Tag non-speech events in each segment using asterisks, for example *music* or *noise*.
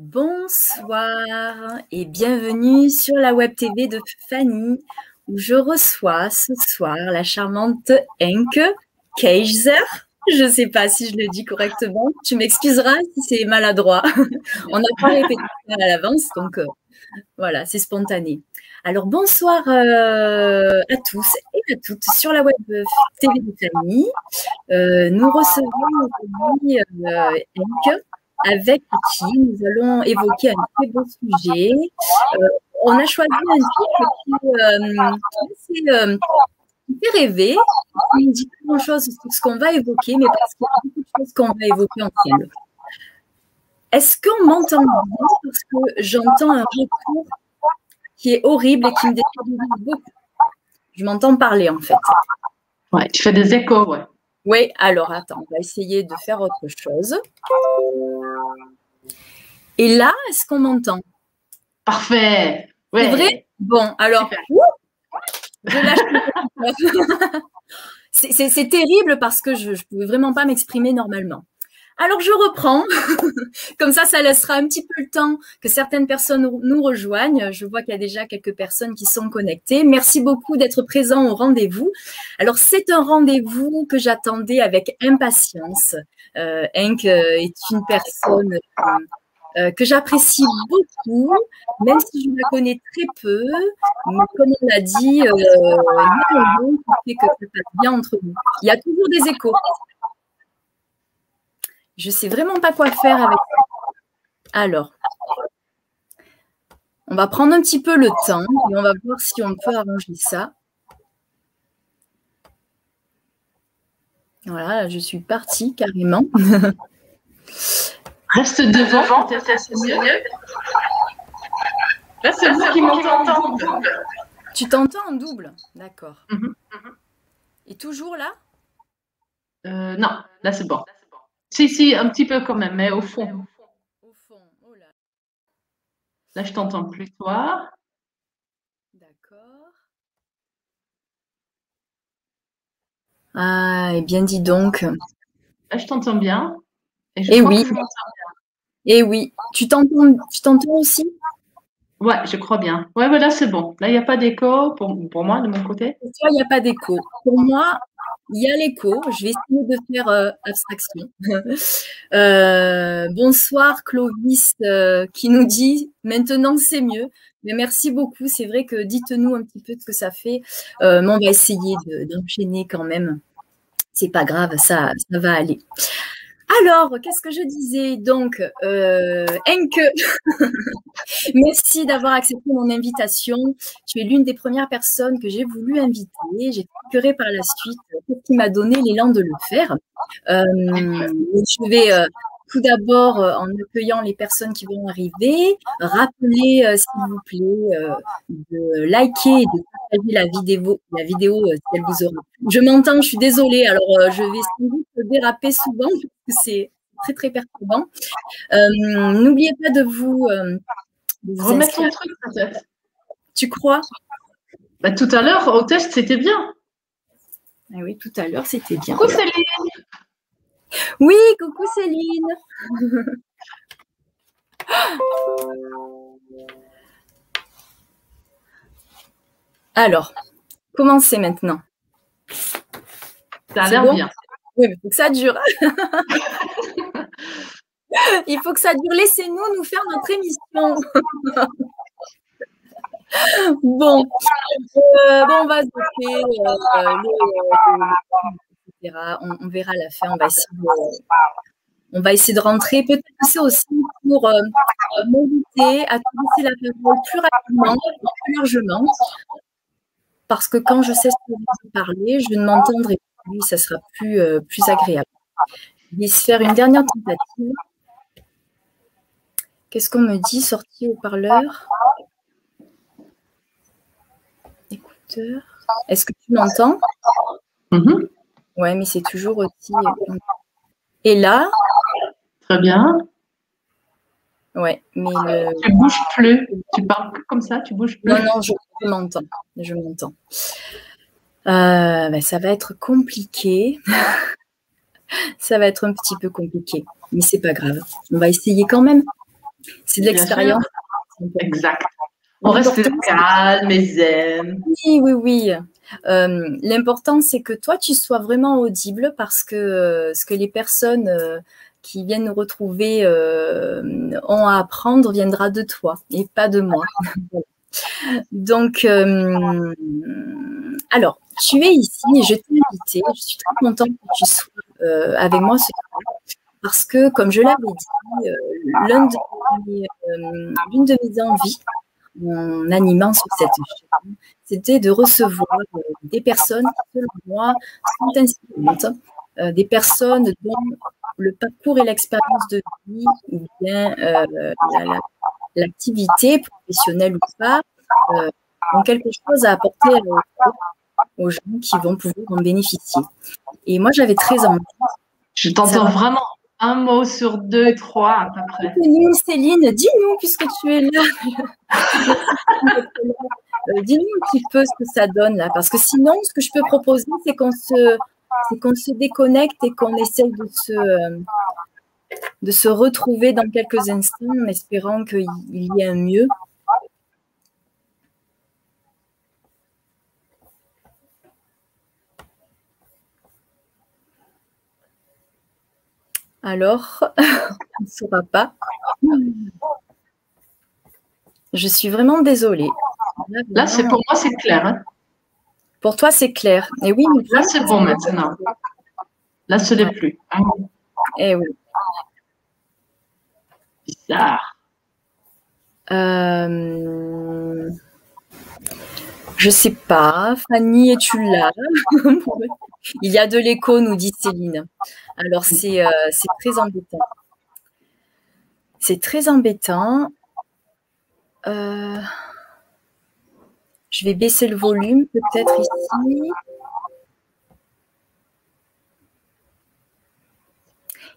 Bonsoir et bienvenue sur la web TV de Fanny où je reçois ce soir la charmante Henke Keiser. Je ne sais pas si je le dis correctement. Tu m'excuseras si c'est maladroit. *laughs* On n'a pas répété à l'avance, donc euh, voilà, c'est spontané. Alors bonsoir euh, à tous et à toutes sur la web TV de Fanny. Euh, nous recevons aujourd'hui Henke avec qui nous allons évoquer un très beau sujet. Euh, on a choisi un titre qui, euh, euh, fait rêver, qui ne dit pas grand-chose sur ce qu'on va évoquer, mais parce qu'il y a beaucoup de choses qu'on va évoquer ensemble. Est-ce qu'on m'entend bien? Parce que j'entends un retour qui est horrible et qui me déstabilise beaucoup. Je m'entends parler en fait. Ouais, tu fais des échos, ouais. Oui, alors attends, on va essayer de faire autre chose. Et là, est-ce qu'on m'entend? Parfait. C'est vrai? Bon, alors. *laughs* c'est terrible parce que je ne pouvais vraiment pas m'exprimer normalement. Alors je reprends, *laughs* comme ça ça laissera un petit peu le temps que certaines personnes nous rejoignent. Je vois qu'il y a déjà quelques personnes qui sont connectées. Merci beaucoup d'être présents au rendez-vous. Alors c'est un rendez-vous que j'attendais avec impatience. Euh, euh, est une personne euh, que j'apprécie beaucoup, même si je la connais très peu. Comme on l'a dit, ça passe bien entre nous. Il y a toujours des échos. Je ne sais vraiment pas quoi faire avec ça. Alors, on va prendre un petit peu le temps et on va voir si on peut arranger ça. Voilà, je suis partie carrément. *laughs* Reste devant, peut-être mieux. Là, c'est moi qui m'entends en double. Tu t'entends en double D'accord. Mhm. Et toujours là? Euh, Non, là c'est bon. Si, si, un petit peu quand même, mais au fond. Au fond, oh là. Là, je t'entends plus, toi. D'accord. Ah, et bien dit donc. Là, je t'entends bien. Et, je oui. Et oui. Tu t'entends, tu t'entends aussi? Ouais, je crois bien. Ouais, voilà, c'est bon. Là, il n'y a pas d'écho pour, pour moi, de mon côté. Pour toi, il n'y a pas d'écho. Pour moi, il y a l'écho. Je vais essayer de faire euh, abstraction. *laughs* Euh, bonsoir Clovis euh, qui nous dit maintenant c'est mieux. Mais merci beaucoup. C'est vrai que dites-nous un petit peu ce que ça fait. mais on va essayer d'enchaîner quand même. C'est pas grave, ça, ça va aller. Alors, qu'est-ce que je disais? Donc, euh, *laughs* merci d'avoir accepté mon invitation. Tu es l'une des premières personnes que j'ai voulu inviter. J'ai procuré par la suite ce qui m'a donné l'élan de le faire. Euh, je vais euh, tout d'abord, euh, en accueillant les personnes qui vont arriver, rappeler, euh, s'il vous plaît, de liker et de partager la vidéo, la vidéo si elle vous aura. Je m'entends, je suis désolée. Alors, je vais sans doute déraper souvent c'est très très perturbant. Euh, n'oubliez pas de vous, euh, remettre le truc peut-être. Tu crois? Bah, Tout à l'heure, au test, c'était bien. Ah oui, tout à l'heure, c'était bien. Oui, coucou Céline *laughs* Alors, commencez maintenant. Ça a l'air bien. Oui, mais il faut que ça dure. *laughs* il faut que ça dure. Laissez-nous nous faire notre émission. *laughs* bon. Euh, bon, on va se euh, euh, On, verra à la fin. On va essayer de, on va essayer de rentrer. Peut-être que c'est aussi pour euh, m'inviter à laisser la parole plus rapidement, plus largement. Parce que quand je sais ce que vous parler, je ne m'entendrai pas ça sera plus, euh, plus agréable. Je vais se faire une dernière tentative. Qu'est-ce qu'on me dit Sortie au parleur? Écouteur. Est-ce que tu m'entends? Mm-hmm. Ouais, mais c'est toujours aussi. Euh, Et là Très bien. Ouais, mais le... Tu bouges plus. Tu parles comme ça, tu bouges plus. Non, non, je m'entends. Je m'entends. Euh, ben, ça va être compliqué. *laughs* ça va être un petit peu compliqué, mais c'est pas grave. On va essayer quand même. C'est de l'expérience. Exact. On reste calme et zen. Oui, oui, oui. Euh, l'important, c'est que toi, tu sois vraiment audible parce que euh, ce que les personnes euh, qui viennent nous retrouver ont à apprendre viendra de toi et pas de moi. *laughs* Donc, alors, tu es ici et je t'ai invité. Je suis très contente que tu sois avec moi ce soir parce que, comme je l'avais dit, l'une de, de mes envies en animant sur cette chaîne, c'était de recevoir euh, des personnes qui, selon moi, sont inspirantes, euh, des personnes dont le parcours et l'expérience de vie, ou bien euh, l'activité professionnelle ou pas, ont quelque chose à apporter aux gens qui vont pouvoir en bénéficier. Et moi, j'avais très envie. Je t'entends vraiment un mot sur deux, trois à peu près. Céline, dis-nous puisque tu es là. *laughs* Euh, dis-nous un petit peu ce que ça donne là, parce que sinon, ce que je peux proposer, c'est qu'on se, qu'on se déconnecte et qu'on essaye de se, de se retrouver dans quelques instants en espérant qu'il y ait un mieux. Alors, *laughs* on ne saura pas. Je suis vraiment désolée. Là, c'est pour moi, c'est clair. Hein. pour toi, c'est clair. Et oui, là, c'est bon maintenant. Là, ce n'est plus. Eh oui. Bizarre. Euh... Je sais pas. Fanny, es-tu là? *laughs* Il y a de l'écho, nous dit Céline. Alors, c'est euh, très embêtant. C'est très embêtant. Euh, je vais baisser le volume peut-être ici.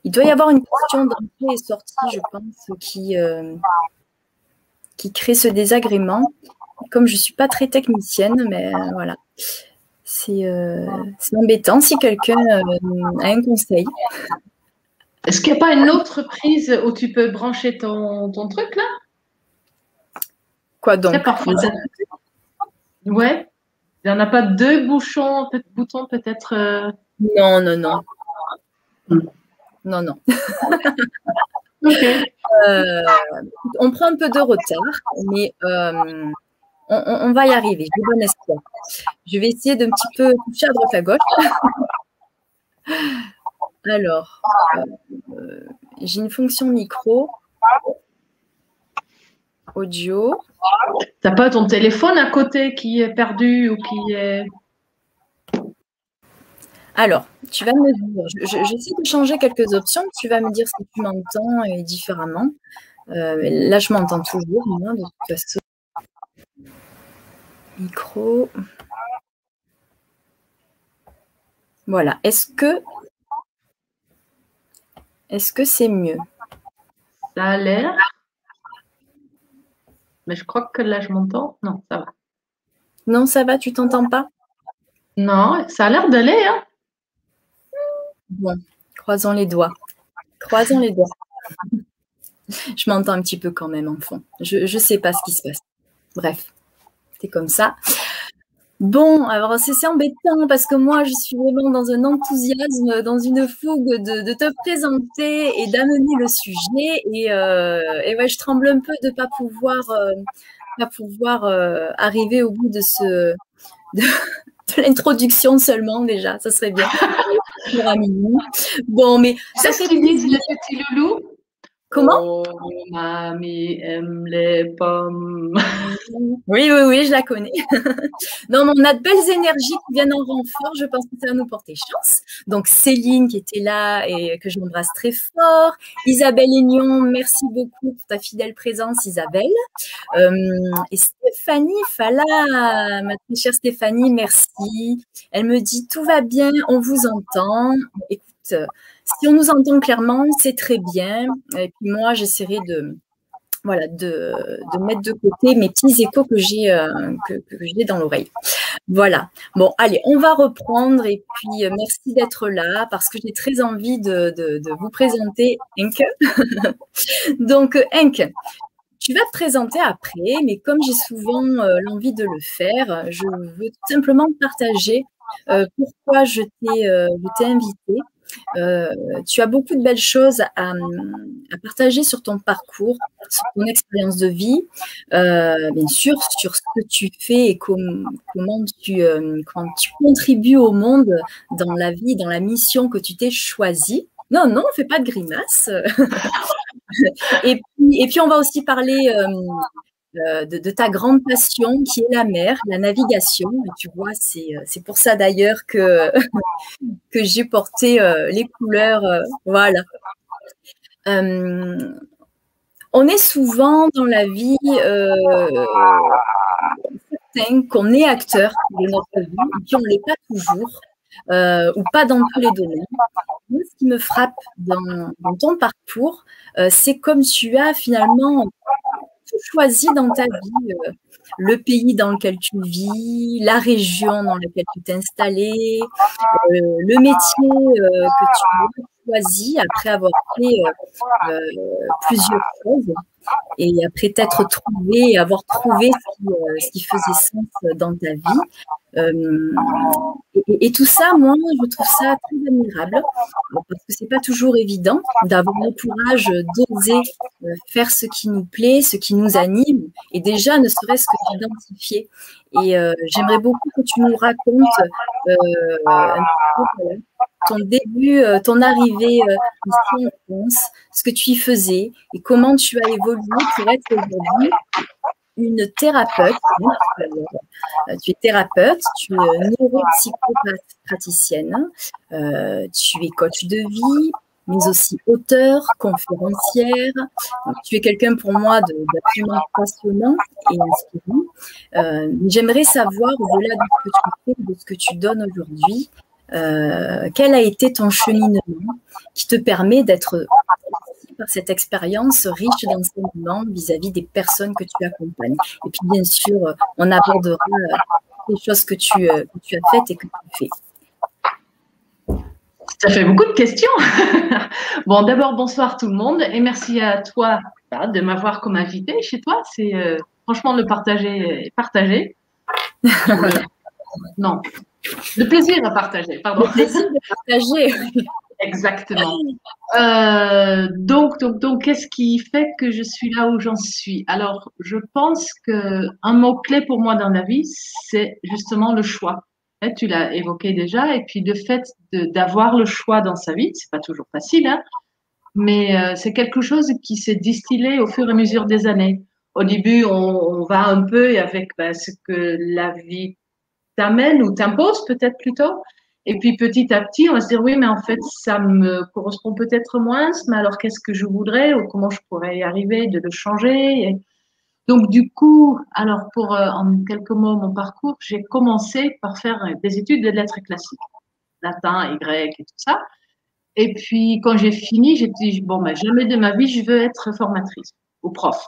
Il doit y avoir une question d'entrée et sortie, je pense, qui, euh, qui crée ce désagrément. Comme je ne suis pas très technicienne, mais voilà. Euh, c'est embêtant si quelqu'un euh, a un conseil. Est-ce qu'il n'y a pas une autre prise où tu peux brancher ton, ton truc là? Quoi donc? Parfois, Ouais. Il n'y en a pas deux bouchons, peut boutons peut-être euh, Non, non, non. Non, non. on prend un peu de retard, mais on, va y arriver, j'ai bon espoir. Je vais essayer d'un petit peu toucher à droite à gauche. *laughs* Alors, euh, j'ai une fonction micro, audio. T'as pas ton téléphone à côté qui est perdu ou qui est. Alors, tu vas me dire, j'essaie de changer quelques options, tu vas me dire si tu m'entends différemment. Euh, là, je m'entends toujours, de toute façon. Micro. Voilà. Est-ce que est-ce que c'est mieux? Ça a l'air. Mais je crois que là, je m'entends. Non, ça va. Non, ça va, tu t'entends pas? Non, ça a l'air d'aller. Hein bon, croisons les doigts. Croisons les doigts. je m'entends un petit peu quand même en fond. Je ne sais pas ce qui se passe. Bref comme ça. Bon, alors c'est embêtant parce que moi, je suis vraiment dans un enthousiasme, dans une fougue de, te présenter et d'amener le sujet. Et, euh, et, ouais, je tremble un peu de ne pas pouvoir, euh, pas pouvoir euh, arriver au bout de ce de, *laughs* l'introduction seulement déjà. Ça serait bien. *laughs* bon, mais ça c'est le petit loulou Comment? Oh, mamie aime les pommes. *laughs* Oui, oui, oui, je la connais. *laughs* non, on a de belles énergies qui viennent en renfort. Je pense que ça va nous porter chance. Donc, Céline qui était là et que j'embrasse très fort. Isabelle Aignon, merci beaucoup pour ta fidèle présence, Isabelle. Euh, et Stéphanie Fala, ma très chère Stéphanie, merci. Elle me dit tout va bien, on vous entend. Écoute, si on nous entend clairement, c'est très bien. Et puis moi, j'essaierai de, voilà, de, mettre de côté mes petits échos que j'ai euh, que, dans l'oreille. Voilà. Bon, allez, on va reprendre et puis euh, merci d'être là parce que j'ai très envie de, vous présenter Henk. *laughs* Donc, Henk, tu vas te présenter après, mais comme j'ai souvent euh, l'envie de le faire, je veux tout simplement partager pourquoi je t'ai invité euh, tu as beaucoup de belles choses à, partager sur ton parcours, sur ton expérience de vie, euh, bien sûr, sur ce que tu fais et comment, tu, euh, comment tu contribues au monde dans la vie, dans la mission que tu t'es choisie. Non, non, fais pas de grimace. *laughs* et, puis, on va aussi parler euh, de, ta grande passion qui est la mer, la navigation. tu vois, c'est, euh, pour ça d'ailleurs que, *laughs* que j'ai porté euh, les couleurs. voilà. on est souvent dans la vie qu'on est acteur de notre vie, et on ne l'est pas toujours. ou pas dans tous les domaines. ce qui me frappe dans ton parcours, c'est comme tu as finalement choisis dans ta vie euh, le pays dans lequel tu vis, la région dans laquelle tu t'es installé, euh, le métier euh, que tu as choisi après avoir fait plusieurs choses? Et après t'être trouvé, avoir trouvé ce qui, faisait sens dans ta vie. et, tout ça, moi, je trouve ça très admirable parce que c'est pas toujours évident d'avoir le courage d'oser faire ce qui nous plaît, ce qui nous anime, et déjà ne serait-ce que d'identifier. Et j'aimerais beaucoup que tu nous racontes ton début, ton arrivée ici en France, ce que tu y faisais et comment tu as évolué pour être aujourd'hui une thérapeute. Euh, tu es thérapeute, tu es neuropsychopathe praticienne, euh, tu es coach de vie, mais aussi auteur, conférencière. tu es quelqu'un pour moi d'absolument passionnant et inspirant. Euh, j'aimerais savoir, au-delà de ce que tu fais, de ce que tu donnes aujourd'hui, quel a été ton cheminement qui te permet d'être par cette expérience riche d'enseignement vis-à-vis des personnes que tu accompagnes. Et puis, bien sûr, on abordera euh, les choses que tu, euh, que tu as faites et que tu fais. Ça fait beaucoup de questions. *laughs* bon, d'abord, bonsoir tout le monde et merci à toi de m'avoir comme invité chez toi. C'est euh, franchement le partager, partager. *laughs* non, le plaisir à partager, pardon. Le plaisir de partager. *laughs* Exactement. *laughs* Euh, donc, donc, donc, qu'est-ce qui fait que je suis là où j'en suis? Alors, je pense que un mot clé pour moi dans la vie, c'est justement le choix. tu l'as évoqué déjà, et puis le fait d'avoir le choix dans sa vie, c'est pas toujours facile, hein, mais euh, c'est quelque chose qui s'est distillé au fur et à mesure des années. Au début, on, va un peu avec ben, ce que la vie t'amène ou t'impose peut-être plutôt. Et puis petit à petit, on va se dire oui, mais en fait, ça me correspond peut-être moins, mais alors qu'est-ce que je voudrais ou comment je pourrais y arriver de le changer Donc du coup, alors pour euh, en quelques mots mon parcours, j'ai commencé par faire des études de lettres classiques, latin et grec et tout ça. Et puis quand j'ai fini, j'ai dit bon, ben, jamais de ma vie je veux être formatrice ou prof.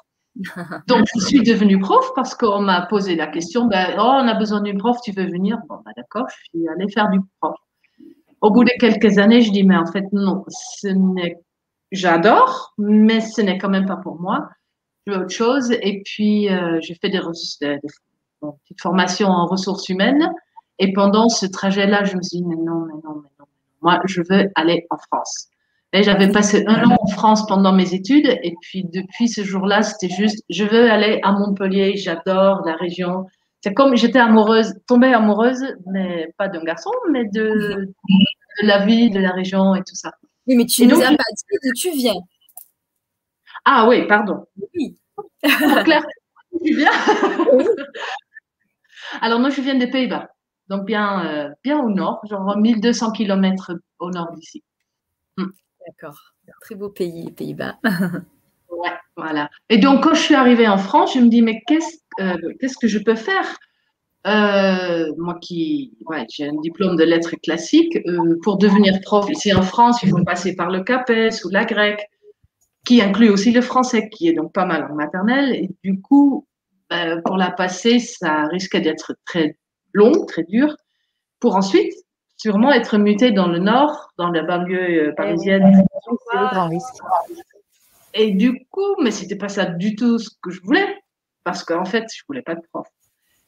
Donc, je suis devenue prof parce qu'on m'a posé la question, ben, oh, on a besoin d'une prof, tu veux venir? Bon, ben, d'accord, je suis allée faire du prof. Au bout de quelques années, je dis, mais en fait, non, ce n'est, j'adore, mais ce n'est quand même pas pour moi. Je veux autre chose. Et puis, euh, j'ai fait des, des, petites formations en ressources humaines. Et pendant ce trajet-là, je me suis dit, mais non, mais non, mais non. Moi, je veux aller en France. J'avais passé un an en France pendant mes études et puis depuis ce jour-là, c'était juste, je veux aller à Montpellier, j'adore la région. C'est comme j'étais amoureuse, tombée amoureuse, mais pas d'un garçon, mais de, la vie, de la région et tout ça. Oui, mais tu ne nous as pas dit d'où tu viens. Ah oui, pardon. Oui. Claire, tu viens *laughs* Alors moi, je viens des Pays-Bas, donc bien, euh, bien au nord, genre 1200 km au nord d'ici. Hmm. D'accord. Très beau pays, les Pays-Bas. *laughs* ouais, voilà. Et donc, quand je suis arrivée en France, je me dis, mais qu'est-ce euh, que je peux faire? Euh, moi qui, ouais, j'ai un diplôme de lettres classiques, euh, pour devenir prof ici en France, il faut passer par le CAPES ou la grecque. qui inclut aussi le français, qui est donc pas mal en maternelle. Et du coup, pour la passer, ça risque d'être très long, très dur, pour ensuite sûrement être muté dans le nord, dans la banlieue euh, parisienne. C'est le grand risque. Et du coup, mais c'était pas ça du tout ce que je voulais, parce qu'en fait, je voulais pas de prof.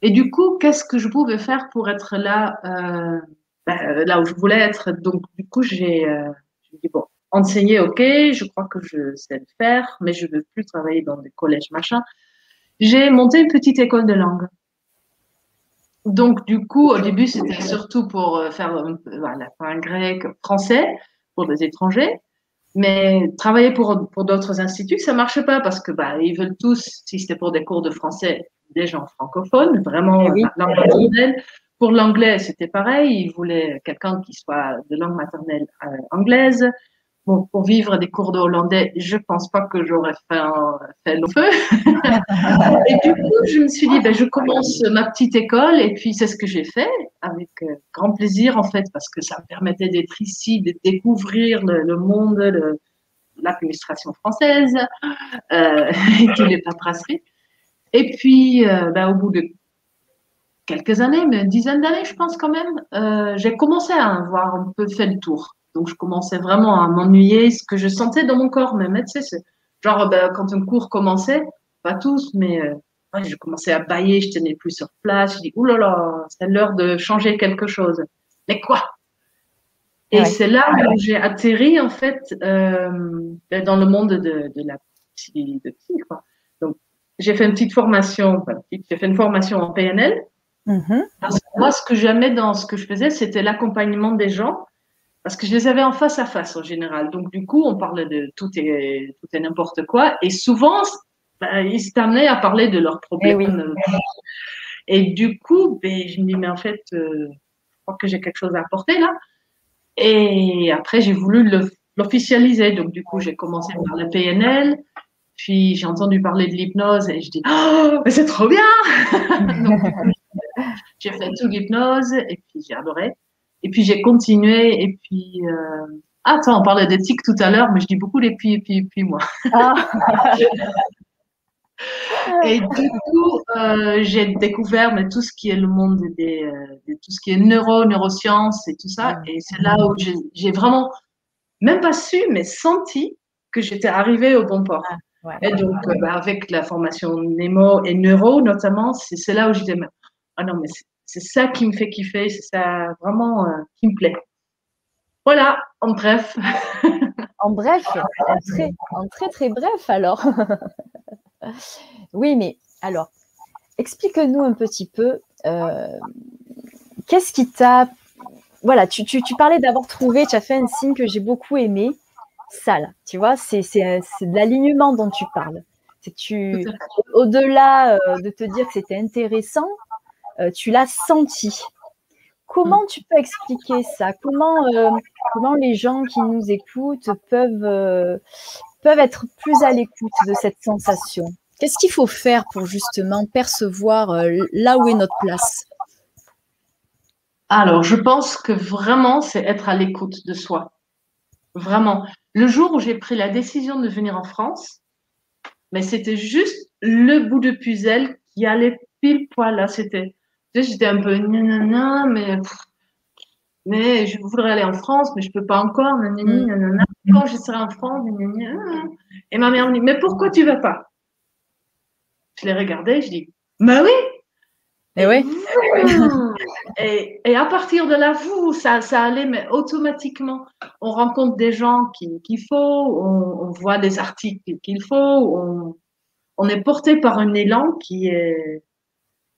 Et du coup, qu'est-ce que je pouvais faire pour être là, euh, ben, là où je voulais être? Donc, du coup, j'ai euh, dit bon, enseigner, ok, je crois que je sais le faire, mais je veux plus travailler dans des collèges machin. J'ai monté une petite école de langue. Donc, du coup, au début, c'était surtout pour euh, faire voilà, un grec français pour des étrangers. Mais travailler pour, pour d'autres instituts, ça marche pas parce que bah, ils veulent tous, si c'était pour des cours de français, des gens francophones, vraiment eh langue maternelle. Pour l'anglais, c'était pareil. Ils voulaient quelqu'un qui soit de langue maternelle euh, anglaise. Bon, pour vivre des cours de hollandais, je pense pas que j'aurais fait, un, fait le feu. *laughs* et du coup, je me suis dit, ben, je commence ma petite école et puis c'est ce que j'ai fait avec euh, grand plaisir en fait parce que ça me permettait d'être ici, de découvrir le, monde, l'administration française euh, *laughs* et tous les paperasseries. Et puis, euh, ben, au bout de quelques années, mais une dizaine d'années, je pense quand même, euh, j'ai commencé à avoir un peu fait le tour. Donc, je commençais vraiment à m'ennuyer, ce que je sentais dans mon corps même. Tu sais, genre, ben, quand un cours commençait, pas tous, mais euh, je commençais à bailler, je tenais plus sur place. Je dis, oulala, là là, c'est l'heure de changer quelque chose. Mais quoi? Et c'est là où j'ai atterri, en fait, euh, ben, dans le monde de, de la psy, de psy, quoi. Donc, j'ai fait une petite formation, enfin, j'ai fait une formation en PNL. Mm-hmm. Parce que moi, ce que j'aimais dans ce que je faisais, c'était l'accompagnement des gens parce que je les avais en face à face en général. Donc du coup, on parlait de tout et tout et n'importe quoi, et souvent, ben, ils s'amenaient à parler de leurs problèmes. Et, du coup, ben, je me dis mais en fait, euh, je crois que j'ai quelque chose à apporter là. Et après, j'ai voulu l'officialiser. Donc du coup, j'ai commencé par la PNL. Puis j'ai entendu parler de l'hypnose et je dis oh mais c'est trop bien. *laughs* j'ai fait tout l'hypnose et puis j'ai adoré. Et puis j'ai continué. Et puis, euh... attends, on parlait d'éthique tout à l'heure, mais je dis beaucoup les puis, et puis, et puis moi. Ah. *laughs* et du coup, euh, j'ai découvert mais, tout ce qui est le monde des, euh, de tout ce qui est neuro, neurosciences et tout ça. Et c'est là où j'ai vraiment, même pas su, mais senti que j'étais arrivée au bon port. Ah, et donc, euh, bah, avec la formation Nemo et Neuro notamment, c'est là où j'ai dit, ah non, mais c'est ça qui me fait kiffer, c'est ça vraiment euh, qui me plaît. Voilà, en bref. *laughs* en bref, en très, en très, très bref alors. *laughs* oui, mais alors, explique-nous un petit peu, euh, qu'est-ce qui t'a... Voilà, tu, tu, tu parlais d'avoir trouvé, tu as fait un signe que j'ai beaucoup aimé, sale, tu vois, c'est de l'alignement dont tu parles. Tu, au-delà euh, de te dire que c'était intéressant, euh, tu l'as senti. Comment mm. tu peux expliquer ça? Comment, euh, comment les gens qui nous écoutent peuvent, euh, peuvent être plus à l'écoute de cette sensation? Qu'est-ce qu'il faut faire pour justement percevoir là où est notre place? Alors, je pense que vraiment, c'est être à l'écoute de soi. Vraiment. Le jour où j'ai pris la décision de venir en France, mais c'était juste le bout de puzzle qui allait pile poil là. C'était j'étais un peu nanana, mais mais je voudrais aller en France, mais je peux pas encore, nanani, mm. nanana. Quand je serai en France, et ma mère me dit, mais pourquoi tu vas pas? Je l'ai regardé, je dis, mais oui. Et oui. *laughs* Et, et, à partir de là, vous, ça, ça allait, mais automatiquement, on rencontre des gens qu'il faut, on, on, voit des articles qu'il faut, on, on est porté par un élan qui est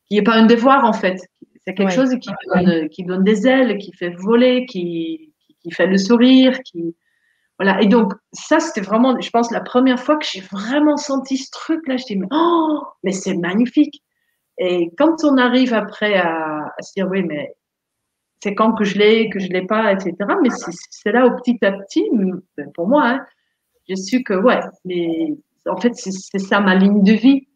qui n'est pas un devoir en fait. C'est quelque chose qui donne, qui donne, des ailes, qui fait voler, qui, qui, fait le sourire, qui voilà. Et donc ça, c'était vraiment, je pense, la première fois que j'ai vraiment senti ce truc-là. Je dis mais oh, mais c'est magnifique. Et quand on arrive après à, se dire oui, mais c'est quand que je l'ai, que je l'ai pas, etc. Mais c'est là où petit à petit, ben, pour moi, hein, j'ai su que ouais, mais en fait c'est ça ma ligne de vie.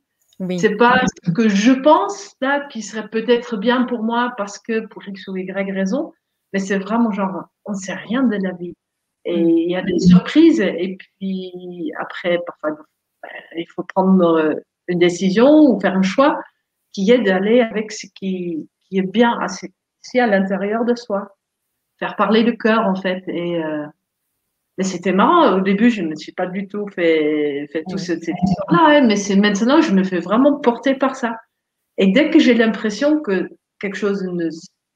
C'est pas ce que je pense là qui serait peut-être bien pour moi parce que pour X ou Y raison, mais c'est vraiment genre on sait rien de la vie. Et mm. il y a des surprises. Et puis après, parfois, ben, il faut prendre euh, une décision ou faire un choix qui est d'aller avec ce qui, qui est bien assez, à l'intérieur de soi. Faire parler le cœur, en fait. Et, euh, mais c'était marrant. Au début, je ne me suis pas du tout fait, fait tout cette histoire-là. Hein, mais c'est maintenant, je me fais vraiment porter par ça. Et dès que j'ai l'impression que quelque chose ne,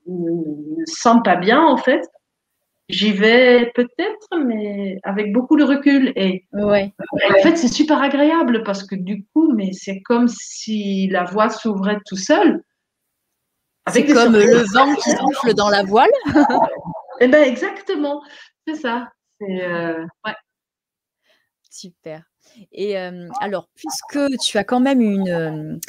ne, sent pas bien, en fait, j'y vais peut-être, mais avec beaucoup de recul. Et, ouais. en fait, c'est super agréable parce que du coup, mais c'est comme si la voie s'ouvrait tout seul. C'est comme le vent qui souffle dans la voile. eh ben exactement, c'est ça. Euh, ouais. Super. Et alors, puisque tu as quand même une,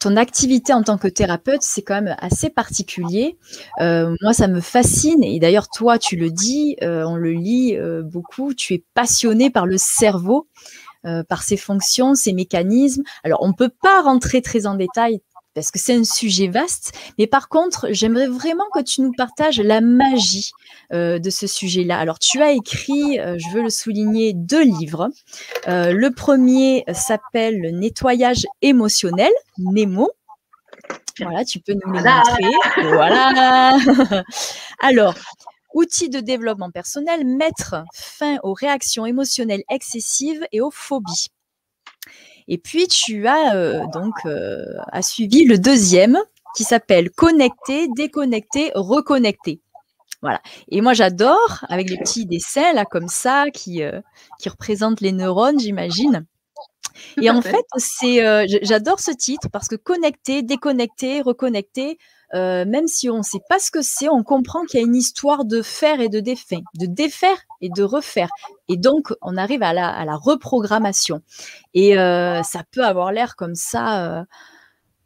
ton activité en tant que thérapeute, c'est quand même assez particulier. moi, ça me fascine. Et d'ailleurs, toi, tu le dis, on le lit beaucoup. Tu es passionné par le cerveau, par ses fonctions, ses mécanismes. Alors, on ne peut pas rentrer très en détail parce que c'est un sujet vaste. Mais par contre, j'aimerais vraiment que tu nous partages la magie euh, de ce sujet-là. Alors, tu as écrit, euh, je veux le souligner, deux livres. Euh, le premier s'appelle Le nettoyage émotionnel, Nemo. Voilà, tu peux nous le montrer. Voilà. *laughs* Alors, outils de développement personnel, mettre fin aux réactions émotionnelles excessives et aux phobies. Et puis tu as euh, donc euh, suivi le deuxième qui s'appelle Connecter, déconnecter, reconnecter. Voilà. Et moi, j'adore avec les petits dessins là comme ça qui euh, qui représentent les neurones, j'imagine. Et en fait, c'est j'adore ce titre parce que connecter, déconnecter, reconnecter, euh, même si on ne sait pas ce que c'est, on comprend qu'il y a une histoire de faire et de défaire, de défaire et de refaire. Et donc, on arrive à la, reprogrammation. Et euh, ça peut avoir l'air comme ça.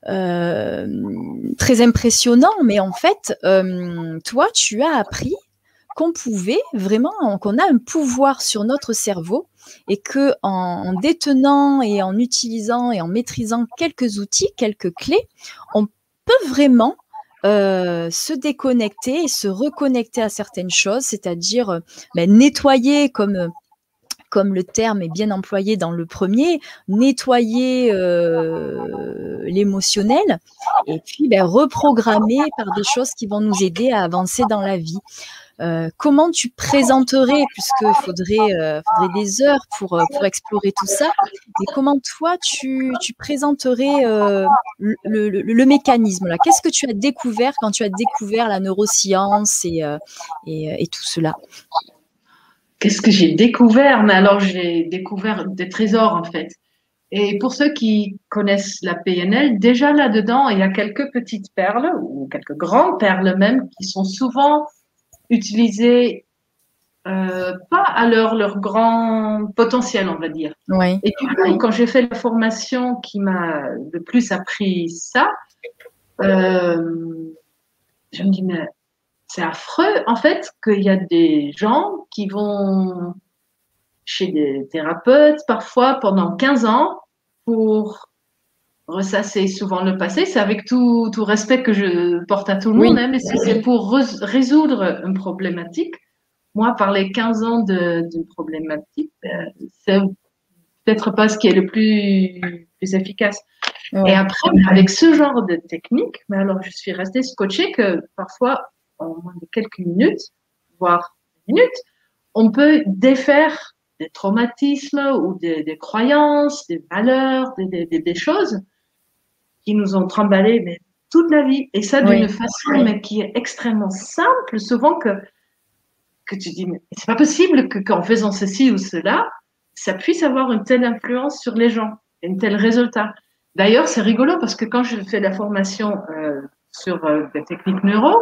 Euh, très impressionnant, mais en fait, toi, tu as appris qu'on pouvait vraiment, qu'on a un pouvoir sur notre cerveau et que en, détenant et en utilisant et en maîtrisant quelques outils, quelques clés, on peut vraiment euh, se déconnecter et se reconnecter à certaines choses, c'est-à-dire euh, ben, nettoyer comme euh, comme le terme est bien employé dans le premier, nettoyer l'émotionnel et puis ben, reprogrammer par des choses qui vont nous aider à avancer dans la vie. Euh, comment tu présenterais, puisqu'il faudrait, euh, faudrait des heures pour, euh, pour explorer tout ça, mais comment toi tu, présenterais le, mécanisme là? Qu'est-ce que tu as découvert quand tu as découvert la neuroscience et, et, et tout cela? Qu'est-ce que j'ai découvert? Mais alors j'ai découvert des trésors en fait. Et pour ceux qui connaissent la PNL, déjà là-dedans, il y a quelques petites perles ou quelques grandes perles même qui sont souvent utiliser euh, pas à leur, leur grand potentiel, on va dire. Et du coup, quand j'ai fait la formation qui m'a le plus appris ça, euh, je me dis, mais c'est affreux, en fait, qu'il y a des gens qui vont chez des thérapeutes parfois pendant 15 ans pour ressasser souvent le passé. C'est avec tout, tout, respect que je porte à tout le monde, hein, mais si c'est pour résoudre une problématique, moi, par les 15 ans d'une problématique, ben, c'est peut-être pas ce qui est le plus, plus efficace. Et après, avec ce genre de technique, mais alors je suis restée scotchée que parfois, en moins de quelques minutes, voire minutes, on peut défaire des traumatismes ou des, des croyances, des valeurs, des, des, des, choses qui nous ont trimballé mais, toute la vie. Et ça d'une façon mais qui est extrêmement simple, souvent que, que tu dis, mais c'est pas possible que qu'en faisant ceci ou cela, ça puisse avoir une telle influence sur les gens, un tel résultat. D'ailleurs, c'est rigolo parce que quand je fais la formation euh, sur euh, des techniques neuro,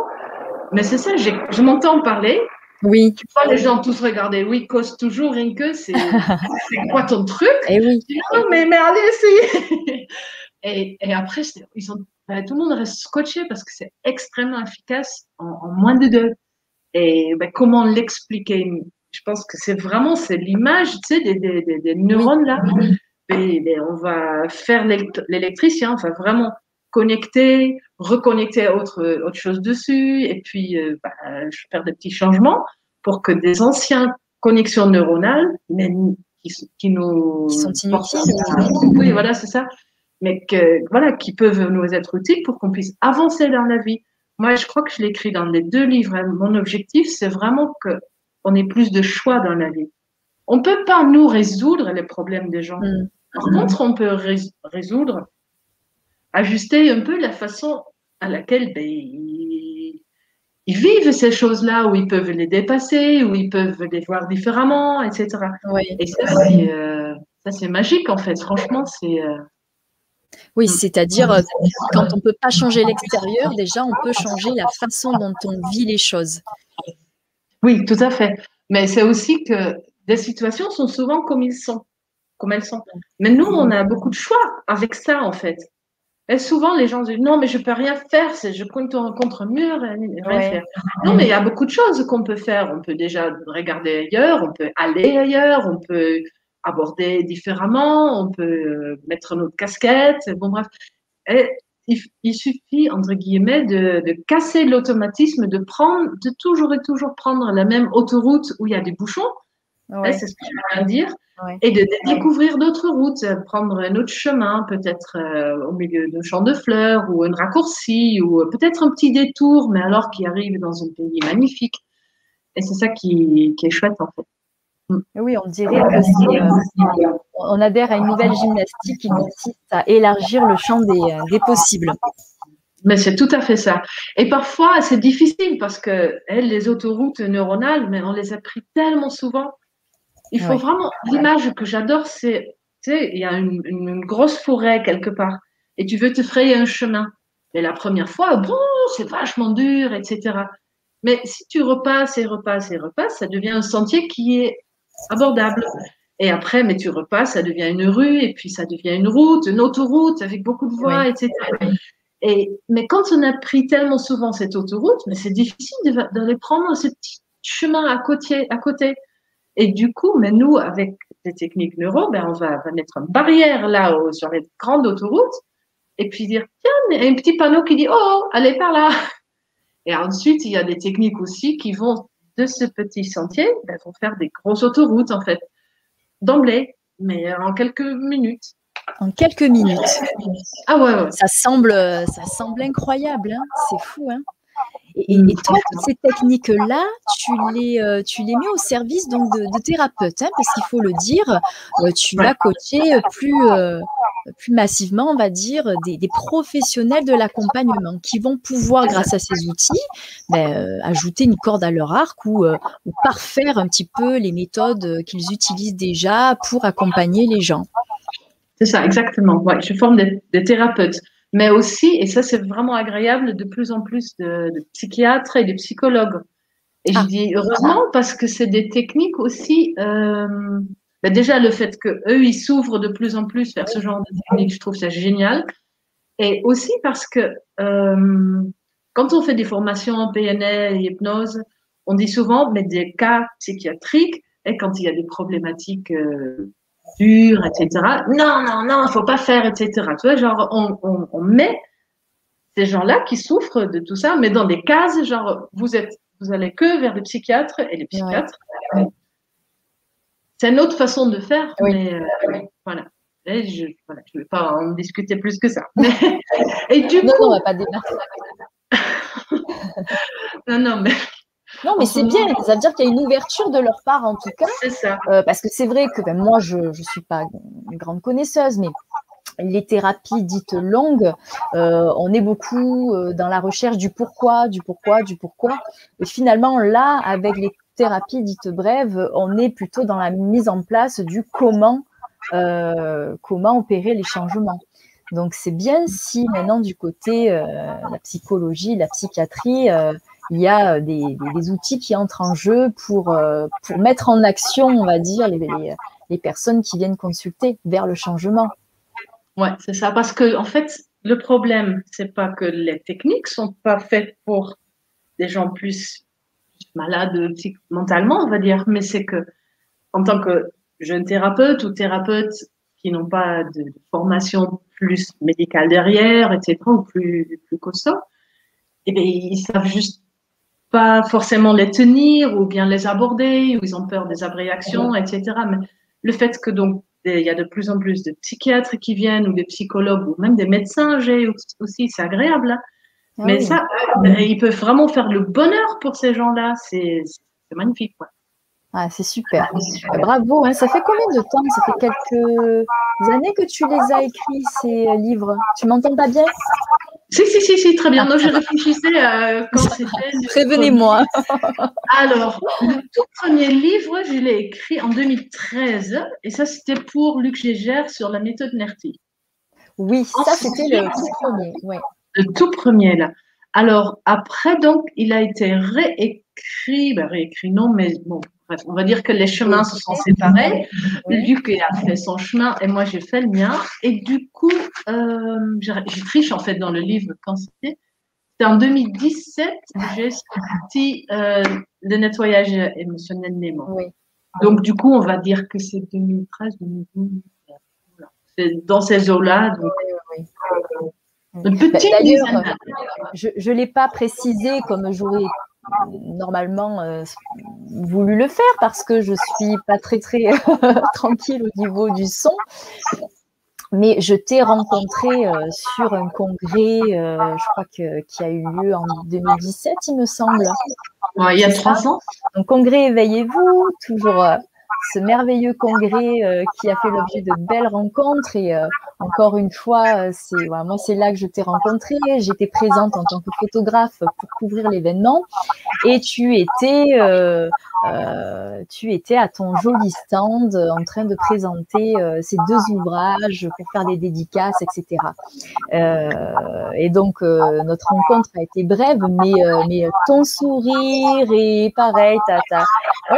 mais c'est ça, je m'entends parler. Oui. Tu vois les gens tous regarder. Oui, cause toujours rien que c'est *laughs* quoi ton truc? Et eh oui. Non, mais, mais allez essayer. Et, et après, ils ont, ben, tout le monde reste scotché parce que c'est extrêmement efficace en, moins de deux. Et ben, comment l'expliquer? Je pense que c'est vraiment c'est l'image, tu sais, des, des, des, neurones là. Et, ben, on va faire l'électricien, on va vraiment connecter, reconnecter à autre, autre chose dessus, et puis euh, ben, faire des petits changements pour que des anciennes connexions neuronales, mais qui, nous qui sont inutiles. Oui, voilà, c'est ça. Mais que voilà, qui peuvent nous être utiles pour qu'on puisse avancer dans la vie. Moi, je crois que je l'écris dans les deux livres. Hein. Mon objectif, c'est vraiment que on ait plus de choix dans la vie. On peut pas nous résoudre les problèmes des gens. Mm. Par contre, on peut résoudre, ajuster un peu la façon à laquelle ben, ils, vivent ces choses-là, où ils peuvent les dépasser, où ils peuvent les voir différemment, etc. Et euh, ça, c'est magique, en fait. Franchement, c'est. Euh, oui, mm. c'est-à-dire, euh, quand on ne peut pas changer l'extérieur, déjà, on peut changer la façon dont on vit les choses. Oui, tout à fait. Mais c'est aussi que des situations sont souvent comme ils sont, comme elles sont. Mais nous, on a beaucoup de choix avec ça, en fait. Et souvent, les gens disent non, mais je peux rien faire, je compte contre un mur rien faire. Non, mais il y a beaucoup de choses qu'on peut faire. On peut déjà regarder ailleurs, on peut aller ailleurs, on peut aborder différemment, on peut euh, mettre notre casquette. Bon, bref. Et il, suffit, entre guillemets, de, casser l'automatisme, de prendre, de toujours et toujours prendre la même autoroute où il y a des bouchons. C'est ce que je viens de dire. Et de, découvrir d'autres routes, prendre un autre chemin, peut-être euh, au milieu d'un champ de fleurs ou un raccourci ou peut-être un petit détour, mais alors qui arrive dans un pays magnifique. Et c'est ça qui, qui est chouette en fait. Oui, on dirait que euh, on adhère à une nouvelle gymnastique qui consiste à élargir le champ des, euh, possibles. Mais c'est tout à fait ça. Et parfois, c'est difficile parce que les autoroutes neuronales, mais on les a pris tellement souvent. Il faut vraiment. L'image que j'adore, c'est, tu sais, il y a une, grosse forêt quelque part et tu veux te frayer un chemin. Et la première fois, bon, c'est vachement dur, etc. Mais si tu repasses et repasses et repasses, ça devient un sentier qui est abordable. Et après, mais tu repasses, ça devient une rue, et puis ça devient une route, une autoroute avec beaucoup de voies, etc. Et, mais quand on a pris tellement souvent cette autoroute, mais c'est difficile d'aller prendre ce petit chemin à côté, à côté. Et du coup, mais nous, avec les techniques neuro, ben, on va, mettre une barrière là sur les grandes autoroutes, et puis dire, tiens, il y a un petit panneau qui dit, oh, allez par là. Et ensuite, il y a des techniques aussi qui vont de ce petit sentier ben, vont faire des grosses autoroutes, en fait, d'emblée, mais en quelques minutes. En quelques minutes. Ah ouais, Ça semble, ça semble incroyable, hein. c'est fou. Hein et, toi, toutes ces techniques-là, tu les, euh, tu les mets au service donc de, thérapeutes, hein, parce qu'il faut le dire, euh, tu vas coacher plus, euh, plus massivement, on va dire, des, professionnels de l'accompagnement qui vont pouvoir, grâce à ces outils, ben, ajouter une corde à leur arc ou, parfaire un petit peu les méthodes qu'ils utilisent déjà pour accompagner les gens. C'est ça, exactement. Ouais, je forme des thérapeutes mais aussi, et ça c'est vraiment agréable, de plus en plus de, psychiatres et de psychologues. Et je ah. dis heureusement parce que c'est des techniques aussi. Euh, ben déjà le fait que eux ils s'ouvrent de plus en plus vers ce genre de techniques, je trouve ça génial. Et aussi parce que euh, quand on fait des formations en PNL et hypnose, on dit souvent mais des cas psychiatriques et quand il y a des problématiques euh, etc. Non, non, non, il faut pas faire, etc. Tu vois, genre, on, met ces gens-là qui souffrent de tout ça, mais dans des cases, genre, vous êtes, vous allez que vers les psychiatres et les psychiatres. C'est une autre façon de faire, mais euh, voilà. je ne vais pas en discuter plus que ça. *laughs* et du non, coup, non, on va pas débattre. *laughs* non, non, mais non, mais c'est bien. Ça veut dire qu'il y a une ouverture de leur part, en tout cas. C'est ça. Euh, parce que c'est vrai que ben, moi, je ne suis pas une grande connaisseuse, mais les thérapies dites longues, euh, on est beaucoup euh, dans la recherche du pourquoi, du pourquoi, du pourquoi. Et finalement, là, avec les thérapies dites brèves, on est plutôt dans la mise en place du comment, comment opérer les changements. Donc c'est bien si maintenant du côté la psychologie, la psychiatrie, il y a euh, des, outils qui entrent en jeu pour, euh, pour mettre en action, on va dire, les, personnes qui viennent consulter vers le changement. Ouais, c'est ça. Parce que, en fait, le problème, c'est pas que les techniques sont pas faites pour des gens plus malades mentalement, on va dire, mais c'est que, en tant que jeune thérapeute ou thérapeute qui n'ont pas de formation plus médicale derrière, etc., ou plus, plus costaud, eh bien, ils savent juste pas forcément les tenir ou bien les aborder, ou ils ont peur des abréactions, etc. Mais le fait que donc il y a de plus en plus de psychiatres qui viennent ou des psychologues ou même des médecins j'ai aussi, c'est agréable. Hein. Ah Mais ça, euh, ils peuvent vraiment faire le bonheur pour ces gens-là. C'est magnifique. Quoi. Ah, c'est super. Bravo. Hein. Ça fait combien de temps? Ça fait quelques années que tu les as écrits, ces livres? Tu m'entends pas bien? Si, si, si, si, très bien. Non, je *laughs* réfléchissais euh, quand c'était. Prévenez-moi. Alors, le tout premier livre, je l'ai écrit en 2013, et ça, c'était pour Luc Gégère sur la méthode NERTI. Oui, ça, c'était le tout premier. Le tout premier, là. Alors, après, donc, il a été réécrit, ben, réécrit, non, mais bon, Bref, on va dire que les chemins se sont séparés. Luc a fait son chemin et moi j'ai fait le mien. Et du coup, euh, j'ai triche en fait dans le livre quand c'était. C'était en 2017 j'ai sorti euh, le nettoyage émotionnel Oui. Donc du coup, on va dire que c'est 2013, 2012. C'est dans ces eaux-là. Donc, oui, oui. D'ailleurs, je ne l'ai pas précisé comme j'aurais normalement euh, voulu le faire parce que je suis pas très très *laughs* tranquille au niveau du son. Mais je t'ai rencontré euh, sur un congrès, euh, je crois que qui a eu lieu en 2017, il me semble. il y a trois ans. Un congrès Éveillez-vous, toujours ce merveilleux congrès euh, qui a fait l'objet de belles rencontres. Et euh, encore une fois, c'est moi, c'est là que je t'ai rencontré. J'étais présente en tant que photographe pour couvrir l'événement, et tu étais euh, tu étais à ton joli stand en train de présenter ces deux ouvrages pour faire des dédicaces, etc. et donc notre rencontre a été brève, mais ton sourire et pareil,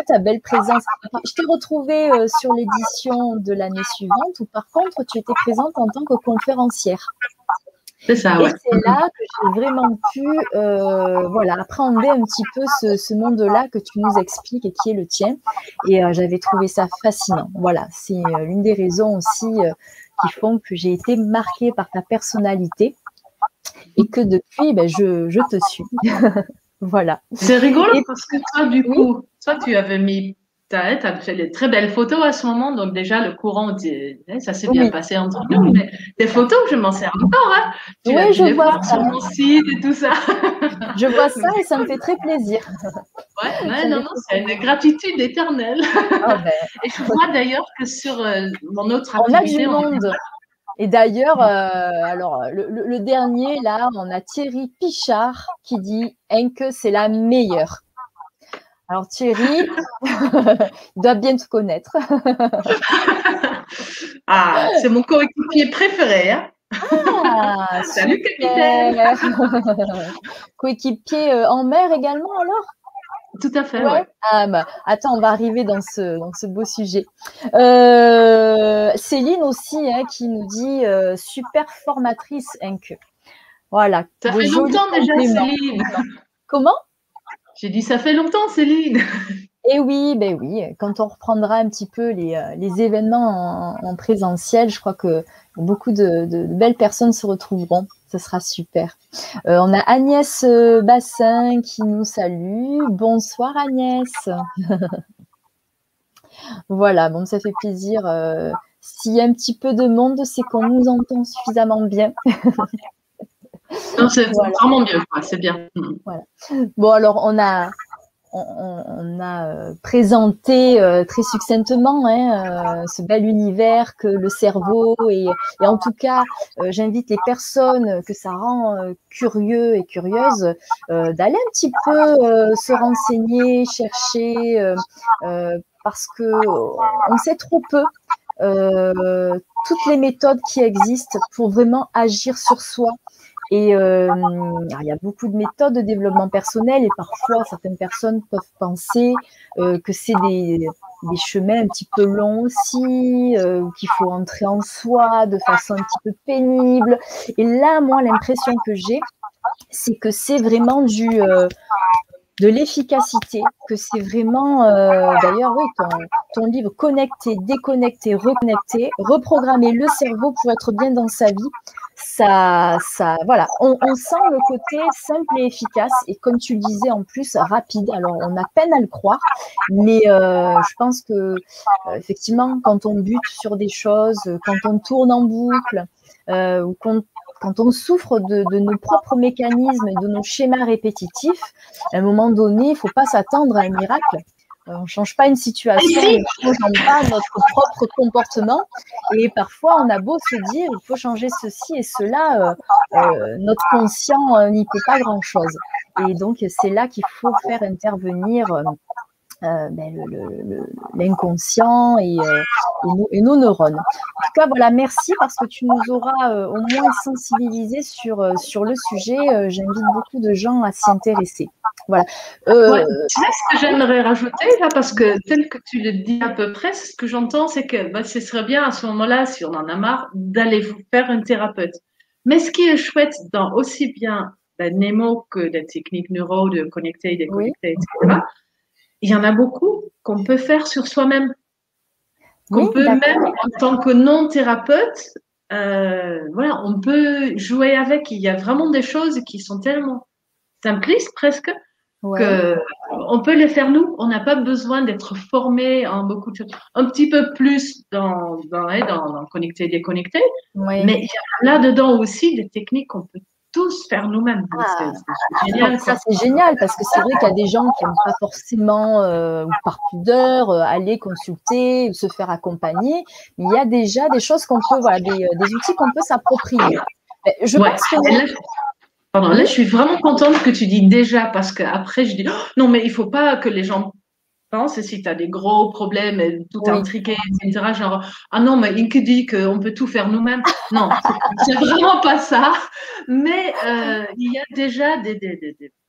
ta belle présence. Retrouvé euh, sur l'édition de l'année suivante où par contre tu étais présente en tant que conférencière. C'est ça, Et c'est là que j'ai vraiment pu euh, voilà, appréhender un petit peu ce, monde-là que tu nous expliques et qui est le tien. Et euh, j'avais trouvé ça fascinant. Voilà, c'est l'une des raisons aussi qui font que j'ai été marquée par ta personnalité et que depuis, ben, je, je te suis. *laughs* voilà. C'est rigolo parce que toi, du coup, toi, tu avais mis tu as, fait des très belles photos à ce moment, donc déjà le courant, ça s'est bien passé entre nous, mais des photos, je m'en sers encore. Hein. oui, je vois ça. Sur mon site et tout ça. *laughs* je vois ça et ça me fait très plaisir. Ouais, non, non, c'est une gratitude éternelle. Ah, ben. *laughs* Et je vois d'ailleurs que sur euh, mon autre activité, on a du monde. Et d'ailleurs, euh, alors le, dernier là, on a Thierry Pichard qui dit que c'est la meilleure. Alors Thierry, *laughs* il doit bien te connaître. *laughs* ah, c'est mon coéquipier préféré. Hein. ah, *laughs* Salut capitaine. coéquipier euh, en mer également alors? Tout à fait. Ouais. Ah, bah, attends, on va arriver dans ce, dans ce beau sujet. Euh, Céline aussi, hein, qui nous dit euh, super formatrice Inc. Voilà. Ça fait longtemps déjà, Céline. Comment? J'ai dit, ça fait longtemps, Céline. Et eh oui, ben oui, quand on reprendra un petit peu les, euh, les événements en, présentiel, je crois que beaucoup de, belles personnes se retrouveront. Ce sera super. Euh, on a Agnès euh, Bassin qui nous salue. Bonsoir Agnès. *laughs* voilà, bon, ça fait plaisir. S'il y a un petit peu de monde, c'est qu'on nous entend suffisamment bien. *laughs* c'est vraiment mieux, c'est bien. Bon, alors on a, on, a euh, présenté euh, très succinctement hein, euh, ce bel univers que le cerveau et, et en tout cas, j'invite les personnes que ça rend curieux et curieuses d'aller un petit peu se renseigner, chercher, parce que on sait trop peu. toutes les méthodes qui existent pour vraiment agir sur soi, et euh, il y a beaucoup de méthodes de développement personnel et parfois certaines personnes peuvent penser euh, que c'est des, chemins un petit peu longs aussi, euh, qu'il faut entrer en soi de façon un petit peu pénible. Et là, moi, l'impression que j'ai, c'est que c'est vraiment du de l'efficacité, que c'est vraiment, euh, d'ailleurs, oui, ton, livre Connecter, déconnecter, reconnecter, reprogrammer le cerveau pour être bien dans sa vie. On, sent le côté simple et efficace et comme tu le disais en plus rapide. Alors on a peine à le croire, mais euh, je pense que euh, effectivement quand on bute sur des choses, quand on tourne en boucle ou qu'on quand on souffre de, nos propres mécanismes et de nos schémas répétitifs, à un moment donné, il ne faut pas s'attendre à un miracle. Euh, on ne change pas une situation, on ne change pas notre propre comportement. Et parfois, on a beau se dire, il faut changer ceci et cela, euh, euh, notre conscient n'y peut pas grand-chose. Et donc, c'est là qu'il faut faire intervenir euh, ben, l'inconscient et, euh, et, nos, neurones. En tout cas, voilà, merci parce que tu nous auras euh, au moins sensibilisés sur, sur le sujet. J'invite beaucoup de gens à s'y intéresser. Voilà. Ouais, tu sais ce que j'aimerais rajouter là, parce que tel que tu le dis à peu près, ce que j'entends, c'est que bah, ce serait bien à ce moment-là, si on en a marre, d'aller vous faire un thérapeute. Mais ce qui est chouette dans aussi bien la Nemo que la technique neuro de connecter, déconnecter, etc., il y en a beaucoup qu'on peut faire sur soi-même. Qu'on peut même, en tant que non-thérapeute, euh, voilà, on peut jouer avec. Il y a vraiment des choses qui sont tellement simplistes presque que on peut les faire nous. On n'a pas besoin d'être formé en beaucoup de choses. Un petit peu plus dans, dans, dans, dans connecter, déconnecter. Mais il y a là-dedans aussi des techniques qu'on peut tous faire nous-mêmes. Ah. génial. Ça, c'est génial parce que c'est vrai qu'il y a des gens qui n'aiment pas forcément, euh, par pudeur, euh, aller consulter se faire accompagner. Mais il y a déjà des choses qu'on peut, voilà, des, euh, des outils qu'on peut s'approprier. Je pense que. Pardon, là, je suis vraiment contente que tu dis déjà parce qu'après, je dis oh, non, mais il ne faut pas que les gens c'est si tu as des gros problèmes, tout intriqué, etc. Genre, ah non, mais il dit qu'on peut tout faire nous-mêmes? Non, *laughs* c'est vraiment pas ça. Mais euh, il y a déjà des,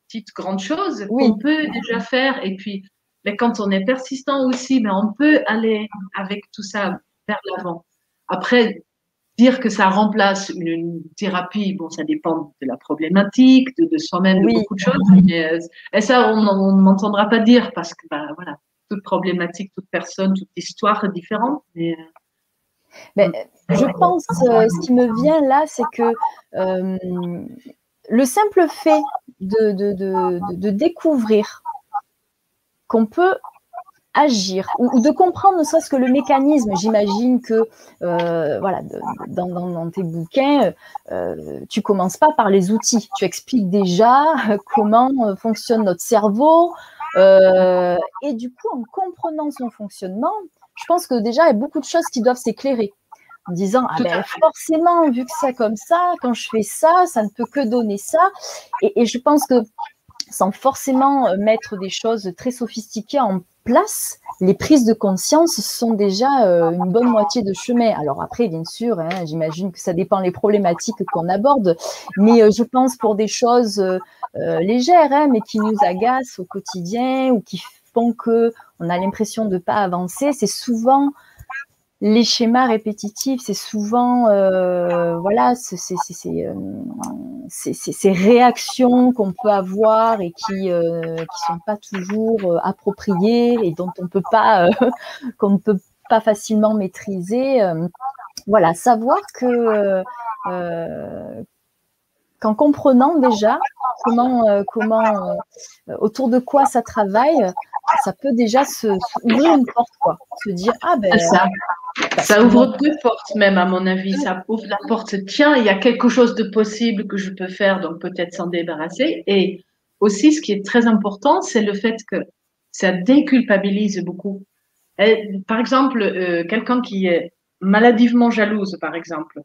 petites grandes choses qu'on peut déjà faire. Et puis, mais quand on est persistant aussi, mais on peut aller avec tout ça vers l'avant. Après, dire que ça remplace une, thérapie, bon, ça dépend de la problématique, de, soi-même, de beaucoup de choses. Euh, et ça, on ne m'entendra pas dire parce que, bah, voilà, toute problématique, toute personne, toute histoire est différente. Mais, euh, mais je pense, euh, ce qui me vient là, c'est que le simple fait de, de, de, de découvrir qu'on peut agir ou, de comprendre ne serait-ce que le mécanisme. J'imagine que euh, voilà, dans, tes bouquins, euh, tu commences pas par les outils. Tu expliques déjà comment euh, fonctionne notre cerveau. Euh, et du coup, en comprenant son fonctionnement, je pense que déjà, il y a beaucoup de choses qui doivent s'éclairer. En disant, ah ben, forcément, vu que c'est comme ça, quand je fais ça, ça ne peut que donner ça. Et, et je pense que sans forcément mettre des choses très sophistiquées en place, les prises de conscience sont déjà euh, une bonne moitié de chemin. Alors après, bien sûr, hein, j'imagine que ça dépend des problématiques qu'on aborde, mais euh, je pense pour des choses euh, légères, hein, mais qui nous agacent au quotidien ou qui font que on a l'impression de pas avancer, c'est souvent les schémas répétitifs, c'est souvent euh, euh, ces réactions qu'on peut avoir et qui euh, sont pas toujours appropriées et dont on peut pas *laughs* qu'on ne peut pas facilement maîtriser. voilà, savoir que qu'en comprenant déjà comment comment autour de quoi ça travaille, ça peut déjà se, ouvrir une porte quoi, se dire ah ben ça ouvre deux portes même, à mon avis. Ça ouvre la porte, tiens, il y a quelque chose de possible que je peux faire, donc peut-être s'en débarrasser. Et aussi, ce qui est très important, c'est le fait que ça déculpabilise beaucoup. par exemple, euh, quelqu'un qui est maladivement jalouse, par exemple,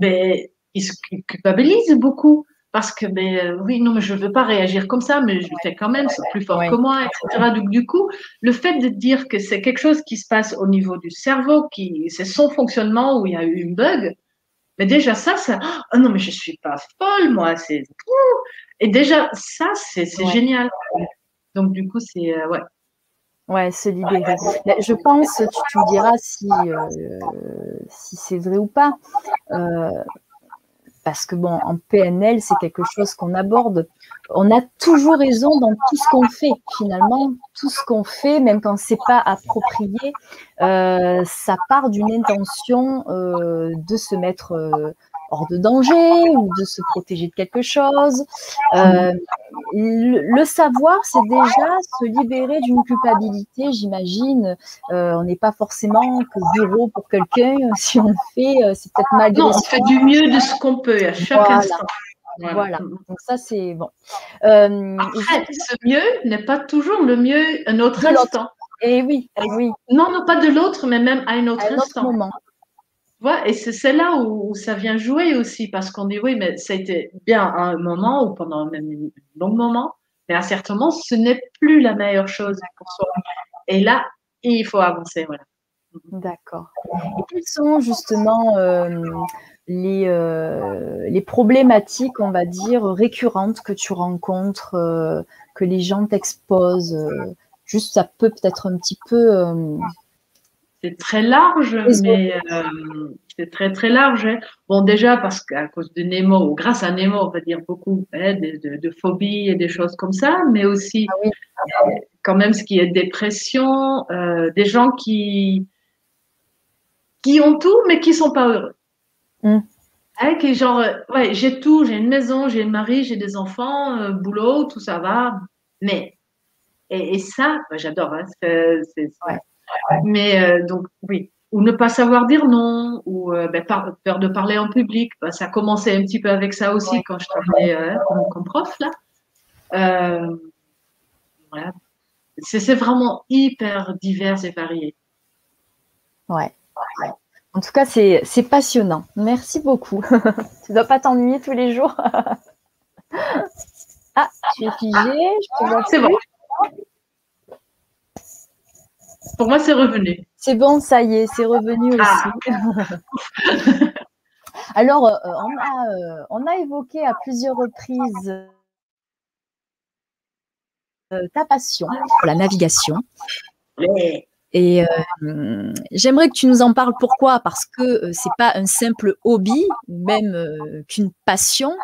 ben, il se culpabilise beaucoup parce que ben, euh, oui, non, mais je ne veux pas réagir comme ça, mais je le fais quand même, c'est plus fort que moi, etc. Donc, du coup, le fait de dire que c'est quelque chose qui se passe au niveau du cerveau, qui c'est son fonctionnement où il y a eu une bug, mais déjà ça, ça, oh non, mais je ne suis pas folle, moi, c'est. Et déjà, ça, c'est génial. Donc, du coup, c'est. Euh, ouais. Ouais, se libérer. Je pense, tu, tu me diras si, euh, si c'est vrai ou pas parce que bon, en PNL, c'est quelque chose qu'on aborde. On a toujours raison dans tout ce qu'on fait. Finalement, tout ce qu'on fait, même quand c'est pas approprié, euh, ça part d'une intention euh, de se mettre euh, hors de danger ou de se protéger de quelque chose. Euh, le, savoir, c'est déjà se libérer d'une culpabilité, j'imagine. Euh, on n'est pas forcément que zéro pour quelqu'un. *laughs* Si on le fait, euh, c'est peut-être mal. Non, on fait du mieux de ce qu'on peut à chaque instant. Voilà. Donc ça, c'est bon. Après, ce mieux n'est pas toujours le mieux un autre instant. Et eh oui, et eh oui. Non, non, pas de l'autre, mais même à un autre, à un autre moment et c'est là où, ça vient jouer aussi, parce qu'on dit oui, mais ça a été bien un moment ou pendant même un long moment, mais à certains moments, ce n'est plus la meilleure chose pour soi. Et là, il faut avancer, voilà. D'accord. Et quelles sont justement euh, les, euh, les problématiques, on va dire, récurrentes que tu rencontres, euh, que les gens t'exposent? Juste, ça peut peut-être un petit peu c'est très large, mais euh, c'est très très large. Hein. Bon, déjà parce qu'à cause de Nemo, ou grâce à Nemo, on va dire beaucoup hein, de, de, phobies et des choses comme ça, mais aussi ah euh, quand même ce qui est dépression, euh, des gens qui qui ont tout mais qui sont pas heureux. Mmh. Hein, qui genre, ouais, j'ai tout, j'ai une maison, j'ai un mari, j'ai des enfants, boulot, tout ça va, mais et, ça, j'adore. C'est, mais euh, donc, oui. Ou ne pas savoir dire non, ou euh, ben, peur de parler en public. Ben, ça a commencé un petit peu avec ça aussi quand je travaillais euh, comme, prof, là. voilà. C'est vraiment hyper divers et varié. Ouais. En tout cas, c'est passionnant. Merci beaucoup. *laughs* tu ne dois pas t'ennuyer tous les jours. *laughs* ah, tu es figé. C'est bon. Pour moi, c'est revenu. C'est bon, ça y est, c'est revenu ah. aussi. *laughs* Alors, euh, on, a, euh, on, a, évoqué à plusieurs reprises euh, ta passion pour la navigation. Et euh, j'aimerais que tu nous en parles. Pourquoi? Parce que euh, c'est pas un simple hobby, même euh, qu'une passion.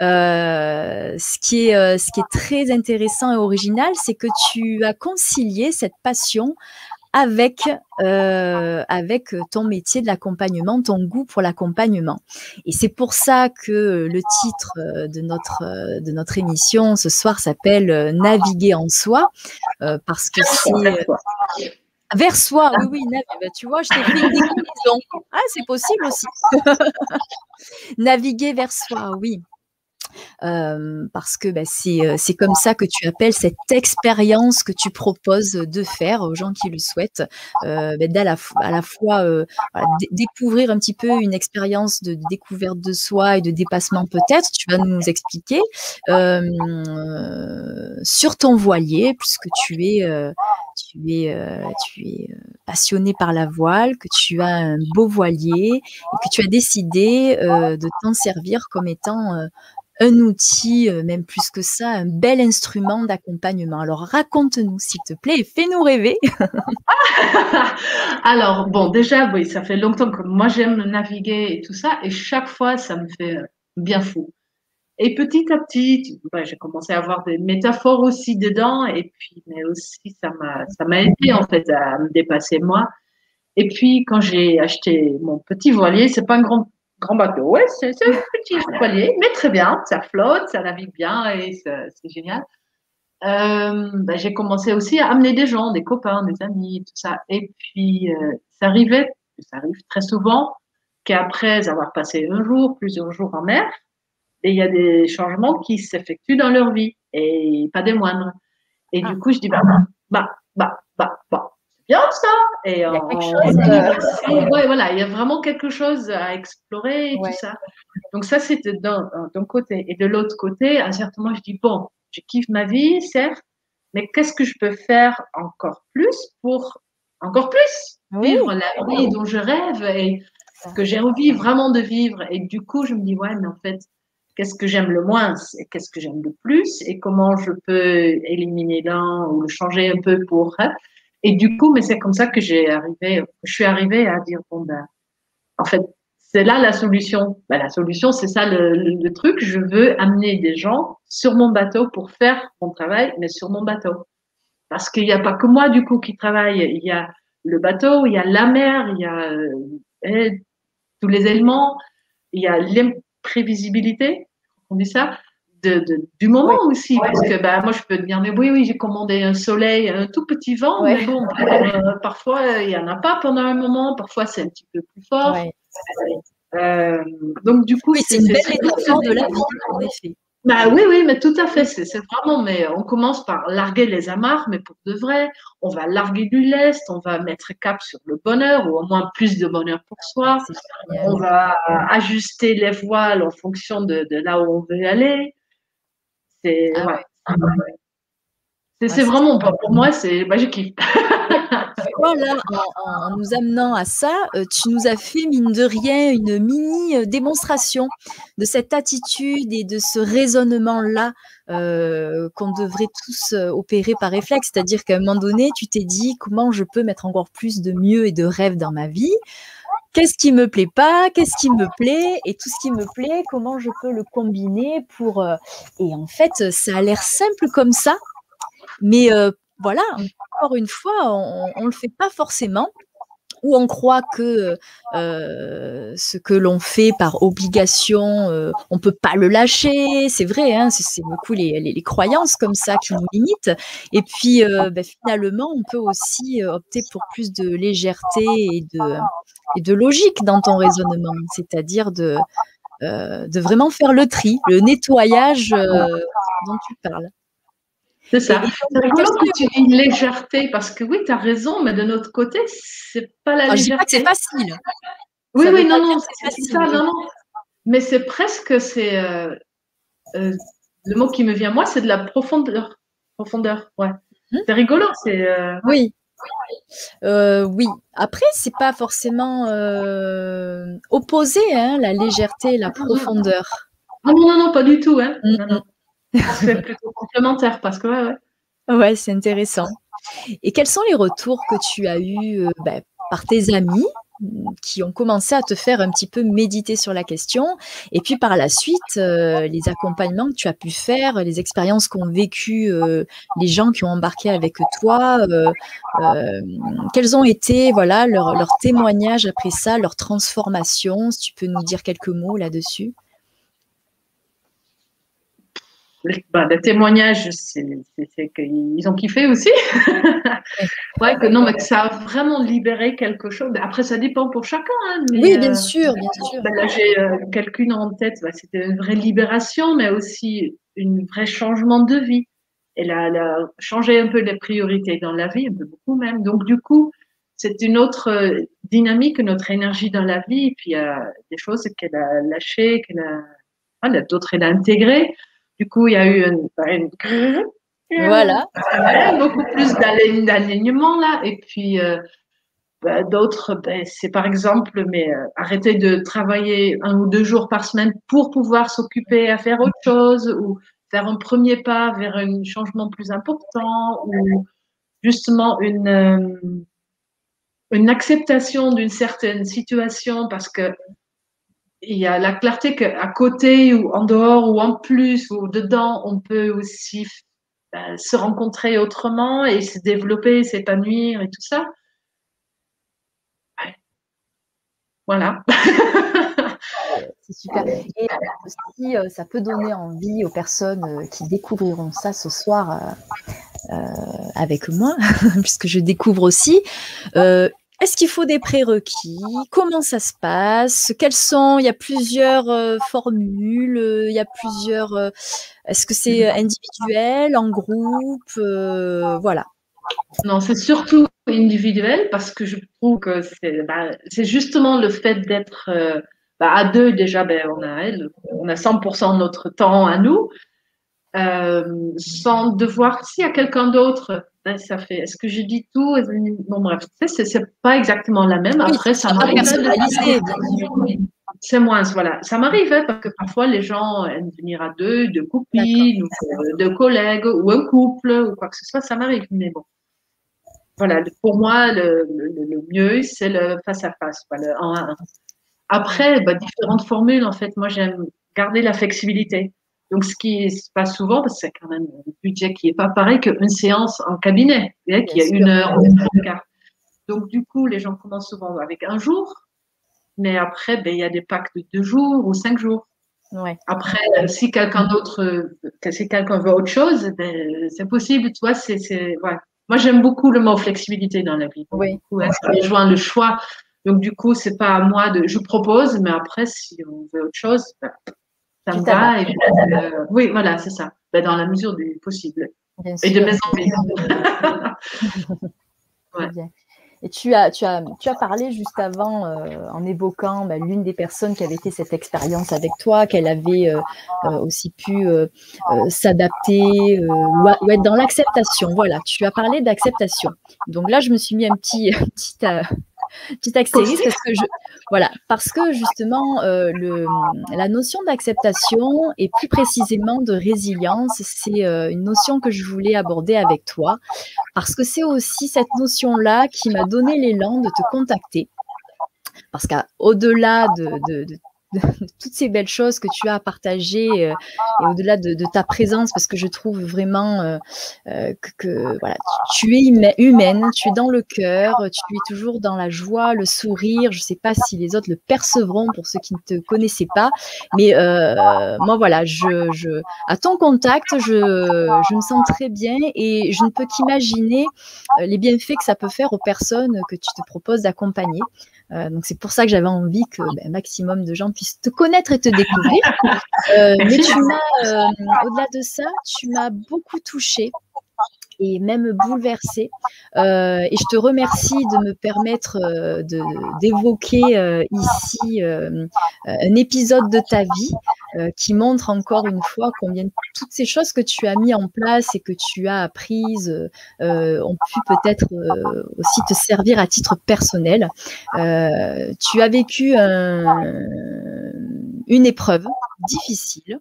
ce qui est ce qui est très intéressant et original, c'est que tu as concilié cette passion avec avec ton métier de l'accompagnement, ton goût pour l'accompagnement. Et c'est pour ça que le titre de notre de notre émission ce soir s'appelle Naviguer en soi, parce que c'est vers soi, oui, oui, bah, tu vois, je t'ai fait une déclinaison. Ah, c'est possible aussi. *laughs* Naviguer vers soi, oui. Euh, parce que bah, euh, c'est comme ça que tu appelles cette expérience que tu proposes de faire aux gens qui le souhaitent, euh, bah, à, la, fois découvrir un petit peu une expérience de découverte de soi et de dépassement peut-être, tu vas nous expliquer, sur ton voilier, puisque tu es passionné par la voile, que tu as un beau voilier et que tu as décidé de t'en servir comme étant un outil, même plus que ça, un bel instrument d'accompagnement. Alors raconte-nous, s'il te plaît, et fais-nous rêver. *laughs* Alors, bon, déjà, oui, ça fait longtemps que moi j'aime naviguer et tout ça, et chaque fois, ça me fait bien fou. Et petit à petit, j'ai commencé à avoir des métaphores aussi dedans, et puis, mais aussi, ça m'a aidé en fait à me dépasser moi. Et puis, quand j'ai acheté mon petit voilier, c'est pas un grand, grand bateau, ouais, c'est, un petit voilier, mais très bien, ça flotte, ça navigue bien et c'est, génial. Euh, ben, j'ai commencé aussi à amener des gens, des copains, des amis, tout ça. Et puis, euh, ça arrivait, ça arrive très souvent, qu'après avoir passé un jour, plusieurs jours en mer, il y a des changements qui s'effectuent dans leur vie et pas des moindres. Et du ah. coup, je dis bah bah bah. Ouais, voilà, il y a vraiment quelque chose à explorer et tout ça. Donc ça, c'était d'un côté. Et de l'autre côté, à un certain moment, je dis bon, je kiffe ma vie, certes, mais qu'est-ce que je peux faire encore plus pour encore plus vivre la vie dont je rêve et que j'ai envie vraiment de vivre? Et du coup, je me dis ouais, mais en fait qu'est-ce que j'aime le moins et qu'est-ce que j'aime le plus et comment je peux éliminer l'un ou le changer un peu pour et du coup mais c'est comme ça que j'ai arrivé je suis arrivée à dire bon ben en fait c'est là la solution. Ben, la solution, c'est ça le, le, truc. Je veux amener des gens sur mon bateau pour faire mon travail, mais sur mon bateau. Parce qu'il n'y a pas que moi, du coup, qui travaille. Il y a le bateau, il y a la mer, il y a euh, tous les éléments, il y a l'imprévisibilité, on dit ça, de, de, du moment aussi. parce que bah, moi, je peux te dire, mais oui, oui, j'ai commandé un soleil, un tout petit vent, mais bon, *laughs* euh, parfois, il n'y en a pas pendant un moment, parfois, c'est un petit peu plus fort. Euh, donc, du coup, c'est une belle métaphore de la vie, en effet. Bah oui, oui, mais tout à fait. C'est vraiment, mais on commence par larguer les amarres, mais pour de vrai, on va larguer du lest, on va mettre cap sur le bonheur, ou au moins plus de bonheur pour soi. On va ajuster les voiles en fonction de, là où on veut aller. C'est ah c'est vraiment, pour moi, c'est bah, je kiffe. *laughs* voilà, en, nous amenant à ça, euh, tu nous as fait, mine de rien, une mini euh, démonstration de cette attitude et de ce raisonnement-là euh, qu'on devrait tous opérer par réflexe. C'est-à-dire qu'à un moment donné, tu t'es dit comment je peux mettre encore plus de mieux et de rêve dans ma vie? Qu'est-ce qui me plaît pas, qu'est-ce qui me plaît, et tout ce qui me plaît, comment je peux le combiner pour. Et en fait, ça a l'air simple comme ça, mais voilà, encore une fois, on ne le fait pas forcément ou on croit que ce que l'on fait par obligation, on peut pas le lâcher. C'est vrai, hein, c'est beaucoup les, croyances comme ça qui nous limitent. Et puis, ben, finalement, on peut aussi opter pour plus de légèreté et de, et logique dans ton raisonnement, c'est-à-dire de, de vraiment faire le tri, le nettoyage dont tu parles. C'est ça. C'est rigolo que tu dis une légèreté, parce que oui, tu as raison, mais de notre côté, c'est pas la légèreté. Je dis pas que c'est facile. Oui, oui, non, non, c'est ça, non, non. Mais c'est presque, c'est euh, euh, le mot qui me vient moi, c'est de la profondeur. Profondeur, ouais. Hmm? C'est rigolo, c'est. Euh, oui. oui. Après, c'est pas forcément opposé, hein, la légèreté, la profondeur. Non, non, non, pas du tout, hein. Hmm, non, non. C'est plutôt complémentaire parce que ouais, ouais. ouais c'est intéressant. Et quels sont les retours que tu as eus euh, ben, par tes amis qui ont commencé à te faire un petit peu méditer sur la question et puis par la suite euh, les accompagnements que tu as pu faire les expériences qu'ont vécu euh, les gens qui ont embarqué avec toi quels ont été voilà leurs témoignages après ça leur transformation si tu peux nous dire quelques mots là-dessus? Bah, le témoignage, c'est qu'ils ont kiffé aussi. *laughs* ouais, que non, mais que ça a vraiment libéré quelque chose. Après, ça dépend pour chacun. Hein, oui, bien euh, sûr, bien sûr. Bah, là, j'ai euh, quelqu'une en tête. Bah, C'était une vraie libération, mais aussi un vrai changement de vie. Elle a, elle a, changé un peu les priorités dans la vie, un peu beaucoup même. Donc, du coup, c'est une autre euh, dynamique, notre énergie dans la vie. Et puis, il y a des choses qu'elle a lâchées, qu'elle a, d'autres, elle a intégrées. Du coup, il y a eu une, voilà. beaucoup plus d'alignement là. Et puis euh, bah, d'autres, ben, c'est par exemple, mais euh, arrêter de travailler un ou deux jours par semaine pour pouvoir s'occuper à faire autre chose ou faire un premier pas vers un changement plus important ou justement une euh, une acceptation d'une certaine situation parce que il y a la clarté qu'à côté ou en dehors ou en plus ou dedans, on peut aussi ben, se rencontrer autrement et se développer, s'épanouir et tout ça. Voilà. C'est super. Et aussi, euh, ça peut donner envie aux personnes euh, qui découvriront ça ce soir euh, avec moi, *laughs* puisque je découvre aussi est-ce qu'il faut des prérequis? Comment ça se passe? Quels sont? Il y a plusieurs euh, formules. Euh, il y a plusieurs. Euh, est-ce que c'est individuel, en groupe Voilà. Non, c'est surtout individuel parce que je trouve que c'est bah, justement le fait d'être bah, à deux déjà. Ben, on a on a 100% de notre temps à nous, sans devoir s'il y a quelqu'un d'autre ça fait. Est-ce que je dis tout? Bon, bref, c'est pas exactement la même. Après, ça m'arrive. C'est moins, voilà. Ça m'arrive hein, parce que parfois les gens aiment venir à deux, deux copines, ou euh, deux collègues, ou un couple, ou quoi que ce soit, ça m'arrive. Mais bon, voilà. Pour moi, le, mieux, c'est le face à face, le 1 à 1. Après, bah, différentes formules, en fait. Moi, j'aime garder la flexibilité. Donc, ce qui se passe souvent, parce que c'est quand même un budget qui n'est pas pareil qu'une séance en cabinet, qui a une heure, une heure Donc, du coup, les gens commencent souvent avec un jour, mais après, ben, il y a des packs de deux jours ou cinq jours. Ouais. Après, euh, si quelqu'un d'autre, euh, si quelqu'un veut autre chose, ben, c'est possible. Tu vois, c'est, c'est, ouais. Moi, j'aime beaucoup le mot flexibilité dans la vie. Oui. ça rejoint le choix. Donc, du coup, c'est pas à moi de, je propose, mais après, si on veut autre chose, ben, ça me va. Et, euh, oui, voilà, c'est ça. Ben, dans la mesure du possible. et de mes *laughs* envies. *laughs* ouais. Et tu as, tu as, tu as parlé juste avant euh, en évoquant bah, l'une des personnes qui avait été cette expérience avec toi, qu'elle avait euh, euh, aussi pu s'adapter ou, être dans l'acceptation. Voilà, tu as parlé d'acceptation. Donc là, je me suis mis un petit, *laughs* un petit petit astérisque parce que voilà, parce que justement, euh, la notion d'acceptation et plus précisément de résilience, c'est euh, une notion que je voulais aborder avec toi parce que c'est aussi cette notion-là qui m'a donné l'élan de te contacter. Parce qu'au-delà de, de, de, *laughs* toutes ces belles choses que tu as à partager euh, et au-delà de, ta présence, parce que je trouve vraiment euh, euh, que, voilà, tu, es humaine, tu es dans le cœur, tu es toujours dans la joie, le sourire. Je ne sais pas si les autres le percevront pour ceux qui ne te connaissaient pas, mais moi voilà, je, je, à ton contact, je, je me sens très bien et je ne peux qu'imaginer les bienfaits que ça peut faire aux personnes que tu te proposes d'accompagner. Euh, donc c'est pour ça que j'avais envie que ben, un maximum de gens puissent te connaître et te découvrir. Euh, *laughs* mais tu m'as, euh, au-delà de ça, tu m'as beaucoup touchée et même bouleversée. Euh, et je te remercie de me permettre euh, d'évoquer euh, ici un épisode de ta vie qui montre encore une fois combien toutes ces choses que tu as mis en place et que tu as apprises ont pu peut-être aussi te servir à titre personnel. tu as vécu un, une épreuve difficile.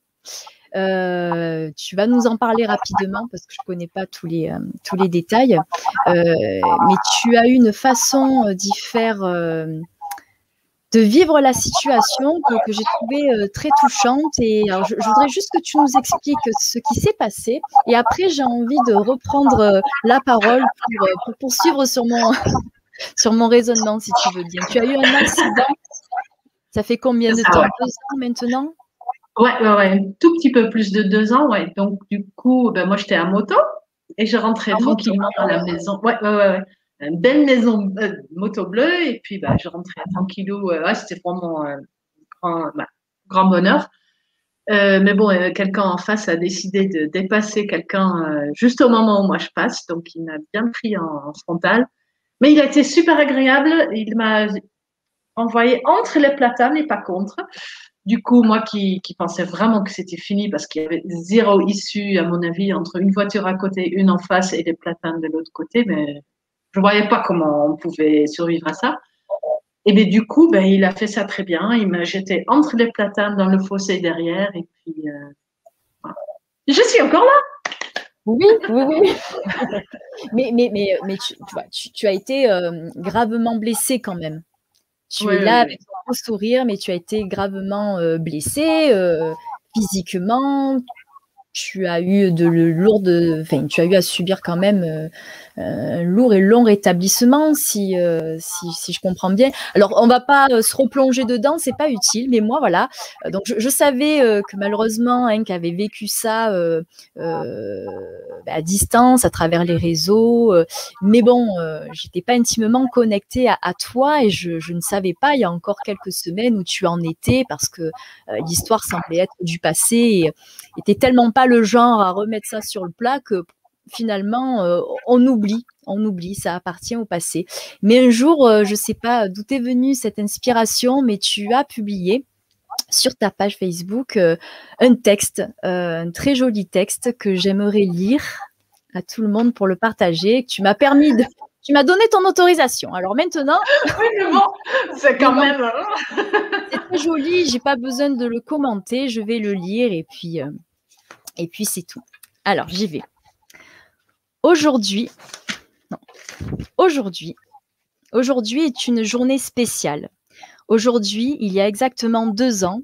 Euh, tu vas nous en parler rapidement parce que je ne connais pas tous les, euh, tous les détails. Euh, mais tu as eu une façon d'y faire, de vivre la situation que, j'ai trouvé très touchante. Et je, voudrais juste que tu nous expliques ce qui s'est passé. Et après, j'ai envie de reprendre la parole pour, poursuivre sur mon, *laughs* sur mon raisonnement, si tu veux bien. Tu as eu un accident. Ça fait combien de temps? Deux ans maintenant? Ouais, ouais, ouais, un tout petit peu plus de deux ans, ouais. Donc, du coup, ben, moi, j'étais à moto et je rentrais tranquillement dans la maison. Ouais, ouais, ouais, Une belle maison euh, moto bleue et puis, ben, je rentrais tranquillou. Euh, ouais, c'était vraiment un grand, ben, grand bonheur. Euh, mais bon, quelqu'un en face a décidé de dépasser quelqu'un juste au moment où moi je passe, donc il m'a bien pris en, en, frontal. Mais il a été super agréable. Il m'a envoyé entre les platanes et pas contre. Du coup, moi qui, pensais vraiment que c'était fini parce qu'il y avait zéro issue, à mon avis, entre une voiture à côté, une en face et des platanes de l'autre côté, mais je ne voyais pas comment on pouvait survivre à ça. Et bien, du coup, ben, il a fait ça très bien. Il m'a jeté entre les platanes dans le fossé derrière. Et puis, euh, je suis encore là. Oui, oui, oui. *laughs* mais, mais, mais, mais tu, tu, as été euh, gravement blessé quand même. Tu es là avec un beau sourire, mais tu as été gravement euh, blessé euh, physiquement. Tu as eu de lourdes, enfin, tu as eu à subir quand même euh, un lourd et long rétablissement, si, euh, si, si, je comprends bien. Alors, on va pas euh, se replonger dedans, c'est pas utile, mais moi, voilà. Euh, donc, je, savais que malheureusement, Hank avait vécu ça bah, à distance, à travers les réseaux. mais bon, j'étais pas intimement connectée à, toi et je, je, ne savais pas il y a encore quelques semaines où tu en étais parce que l'histoire semblait être du passé et était tellement pas le genre à remettre ça sur le plat que finalement, euh, on oublie, on oublie, ça appartient au passé. Mais un jour, euh, je ne sais pas d'où est venue cette inspiration, mais tu as publié sur ta page Facebook euh, un texte, un très joli texte que j'aimerais lire à tout le monde pour le partager. Tu m'as permis de, tu m'as donné ton autorisation. Alors maintenant, *laughs* c'est quand même. Hein. c'est très joli. J'ai pas besoin de le commenter. Je vais le lire et puis, et puis c'est tout. Alors j'y vais. Aujourd'hui, aujourd'hui, aujourd'hui est une journée spéciale. Aujourd'hui, il y a exactement deux ans,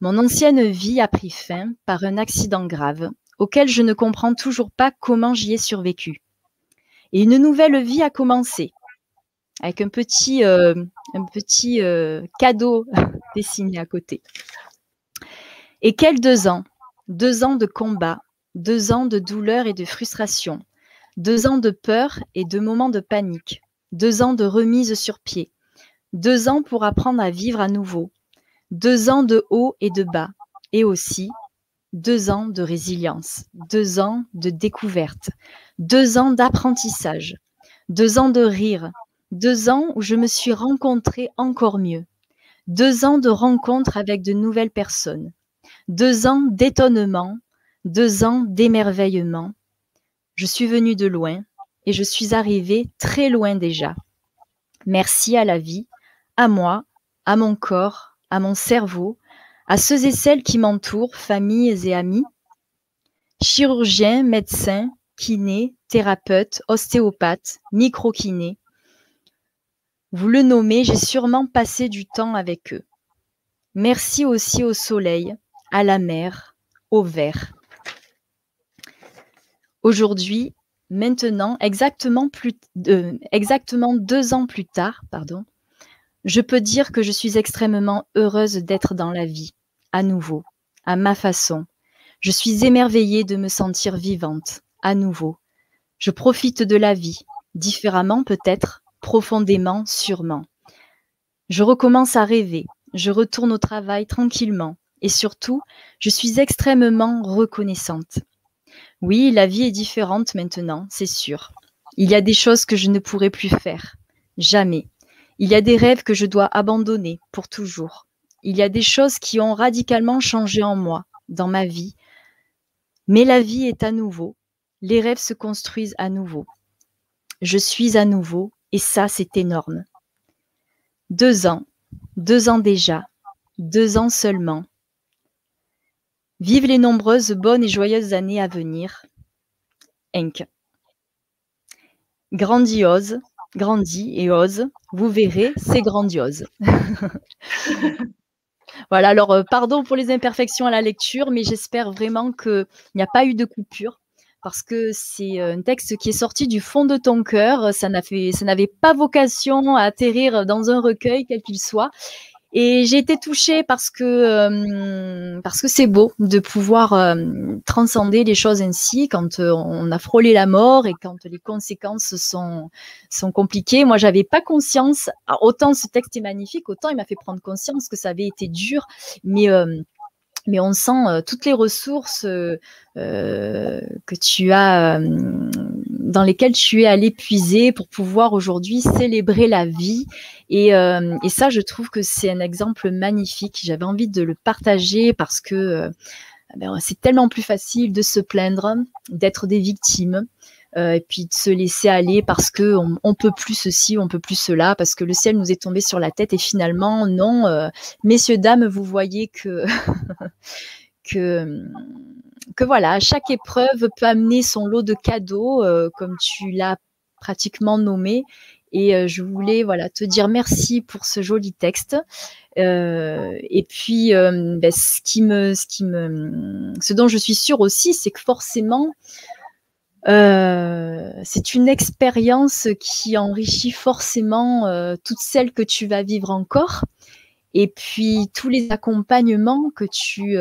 mon ancienne vie a pris fin par un accident grave auquel je ne comprends toujours pas comment j'y ai survécu. Et une nouvelle vie a commencé avec un petit, euh, euh, cadeau *laughs* dessiné à côté. Et quels deux ans? Deux ans de combat, deux ans de douleur et de frustration, deux ans de peur et de moments de panique, deux ans de remise sur pied, deux ans pour apprendre à vivre à nouveau, deux ans de haut et de bas, et aussi deux ans de résilience, deux ans de découverte, deux ans d'apprentissage, deux ans de rire, deux ans où je me suis rencontrée encore mieux, deux ans de rencontres avec de nouvelles personnes, deux ans d'étonnement, deux ans d'émerveillement. Je suis venue de loin et je suis arrivée très loin déjà. Merci à la vie, à moi, à mon corps, à mon cerveau, à ceux et celles qui m'entourent, familles et amis, chirurgiens, médecins, kinés, thérapeutes, ostéopathes, micro-kinés. Vous le nommez, j'ai sûrement passé du temps avec eux. Merci aussi au soleil, à la mer, au vert. Aujourd'hui, maintenant, exactement, plus, euh, exactement deux ans plus tard, pardon, je peux dire que je suis extrêmement heureuse d'être dans la vie, à nouveau, à ma façon. Je suis émerveillée de me sentir vivante, à nouveau. Je profite de la vie, différemment peut-être, profondément, sûrement. Je recommence à rêver, je retourne au travail tranquillement, et surtout, je suis extrêmement reconnaissante. Oui, la vie est différente maintenant, c'est sûr. Il y a des choses que je ne pourrai plus faire. Jamais. Il y a des rêves que je dois abandonner pour toujours. Il y a des choses qui ont radicalement changé en moi, dans ma vie. Mais la vie est à nouveau. Les rêves se construisent à nouveau. Je suis à nouveau, et ça, c'est énorme. Deux ans, deux ans déjà, deux ans seulement. Vive les nombreuses bonnes et joyeuses années à venir. Henk. Grandiose, grandit et ose. Vous verrez, c'est grandiose. *laughs* voilà, alors euh, pardon pour les imperfections à la lecture, mais j'espère vraiment qu'il n'y a pas eu de coupure parce que c'est euh, un texte qui est sorti du fond de ton cœur. Ça n'avait pas vocation à atterrir dans un recueil, quel qu'il soit. Et j'ai été touchée parce que euh, parce que c'est beau de pouvoir euh, transcender les choses ainsi quand euh, on a frôlé la mort et quand les conséquences sont sont compliquées. Moi, j'avais pas conscience. Autant ce texte est magnifique, autant il m'a fait prendre conscience que ça avait été dur, mais mais on sent toutes les ressources que tu as dans lesquelles tu es allé puiser pour pouvoir aujourd'hui célébrer la vie. Et, euh, et ça, je trouve que c'est un exemple magnifique. J'avais envie de le partager parce que euh, ben, c'est tellement plus facile de se plaindre, d'être des victimes. Euh, et puis de se laisser aller parce que on, on, peut plus ceci, on peut plus cela, parce que le ciel nous est tombé sur la tête et finalement non, messieurs dames, vous voyez que *laughs* que que voilà, chaque épreuve peut amener son lot de cadeaux, euh, comme tu l'as pratiquement nommé. Et euh, je voulais voilà te dire merci pour ce joli texte. Euh, et puis, ben, ce qui me, ce qui me, ce dont je suis sûre aussi, c'est que forcément, c'est une expérience qui enrichit forcément toutes celles que tu vas vivre encore. Et puis tous les accompagnements que tu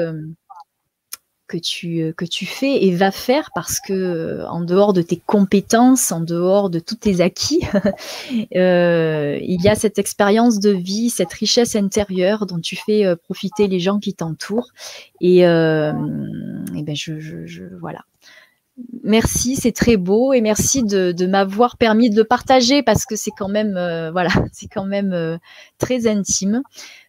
que tu, euh, que tu fais et vas faire parce que euh, en dehors de tes compétences, en dehors de tous tes acquis, *laughs* euh, il y a cette expérience de vie, cette richesse intérieure dont tu fais profiter les gens qui t'entourent. Et, et ben je, voilà, Merci, c'est très beau et merci de, m'avoir permis de le partager parce que c'est quand même euh, *laughs* voilà, c'est quand même euh, très intime.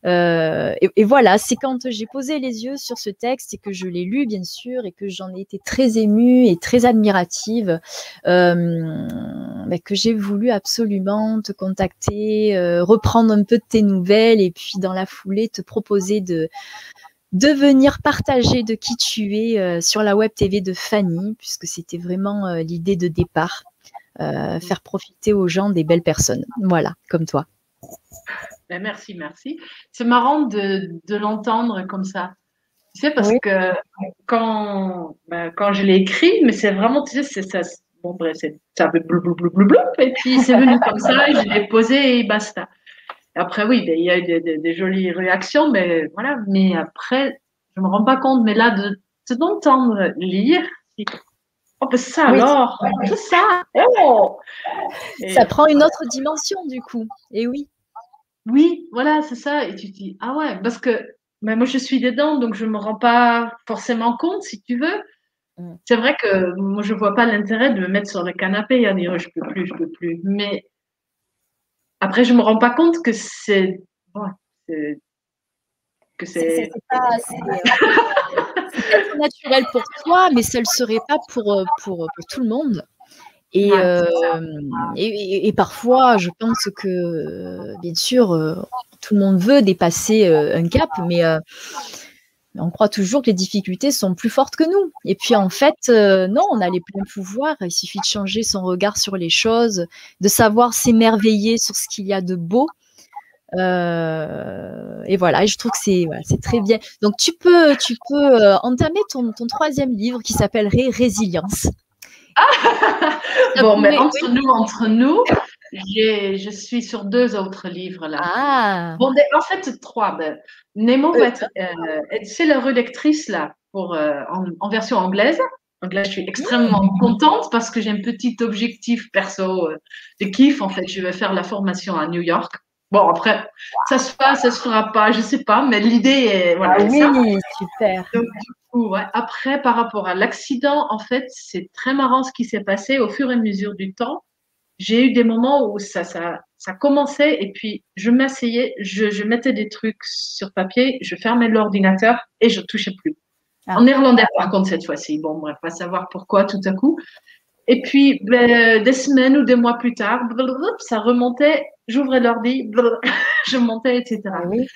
Euh, et, voilà, c'est quand j'ai posé les yeux sur ce texte et que je l'ai lu bien sûr et que j'en ai été très émue et très admirative bah, que j'ai voulu absolument te contacter, reprendre un peu de tes nouvelles et puis dans la foulée te proposer de de venir partager de qui tu es euh, sur la web TV de Fanny, puisque c'était vraiment euh, l'idée de départ, euh, faire profiter aux gens des belles personnes. Voilà, comme toi. Ben, merci, merci. C'est marrant de, de l'entendre comme ça. Tu sais, parce que quand, ben, quand je l'ai écrit, mais c'est vraiment, tu sais, c'est ça. Bon, bref, ça fait blou, blou, blou, blou, blou, et puis c'est venu comme ça, et je l'ai posé et basta. Après, oui, ben, il y a eu des, des, des, jolies réactions, mais voilà. Mais après, je me rends pas compte, mais là, de, t'entendre lire, oh, ben ça oui, alors, tout ça, oh Ça prend une autre dimension, du coup. Et oui. Oui, voilà, c'est ça. Et tu te dis, ah ouais, parce que mais moi, je suis dedans, donc je ne me rends pas forcément compte, si tu veux. Mm. C'est vrai que moi, je ne vois pas l'intérêt de me mettre sur le canapé et dire, oh, je ne peux plus, je ne peux plus. Mais après, je ne me rends pas compte que c'est. Ouais, que c'est. C'est naturel pour toi, mais ça ne le serait pas pour, pour, pour tout le monde. Et, euh, et, et, parfois, je pense que, bien sûr, euh, tout le monde veut dépasser euh, un cap, mais on croit toujours que les difficultés sont plus fortes que nous. Et puis en fait, euh, non, on a les pleins pouvoirs. Il suffit de changer son regard sur les choses, de savoir s'émerveiller sur ce qu'il y a de beau. Euh, et voilà, et je trouve que c'est voilà, c'est très bien. Donc tu peux tu peux euh, entamer ton, ton troisième livre qui s'appellerait Résilience. Ah *laughs* bon, mais entre oui. nous, entre nous, je suis sur deux autres livres là. Ah. Bon, en fait, trois. Ben, Nemo va être, euh, c'est la relectrice là pour euh, en, en, version anglaise. Donc là, je suis extrêmement mmh. contente parce que j'ai un petit objectif perso euh, de kiff. En fait, je vais faire la formation à New York. Bon, après, ça se fera, ça se fera pas, je sais pas, mais l'idée est voilà. Ah, oui, ça. super. Donc, du coup, ouais. Après, par rapport à l'accident, en fait, c'est très marrant ce qui s'est passé au fur et à mesure du temps j'ai eu des moments où ça, ça, ça commençait et puis je m'asseyais, je, je, mettais des trucs sur papier, je fermais l'ordinateur et je touchais plus. Ah. En néerlandais, par contre, cette fois-ci. Bon, bref, pas savoir pourquoi tout à coup. Et puis, ben, des semaines ou des mois plus tard, ça remontait, j'ouvrais l'ordi, *laughs* je montais, etc. Ah oui.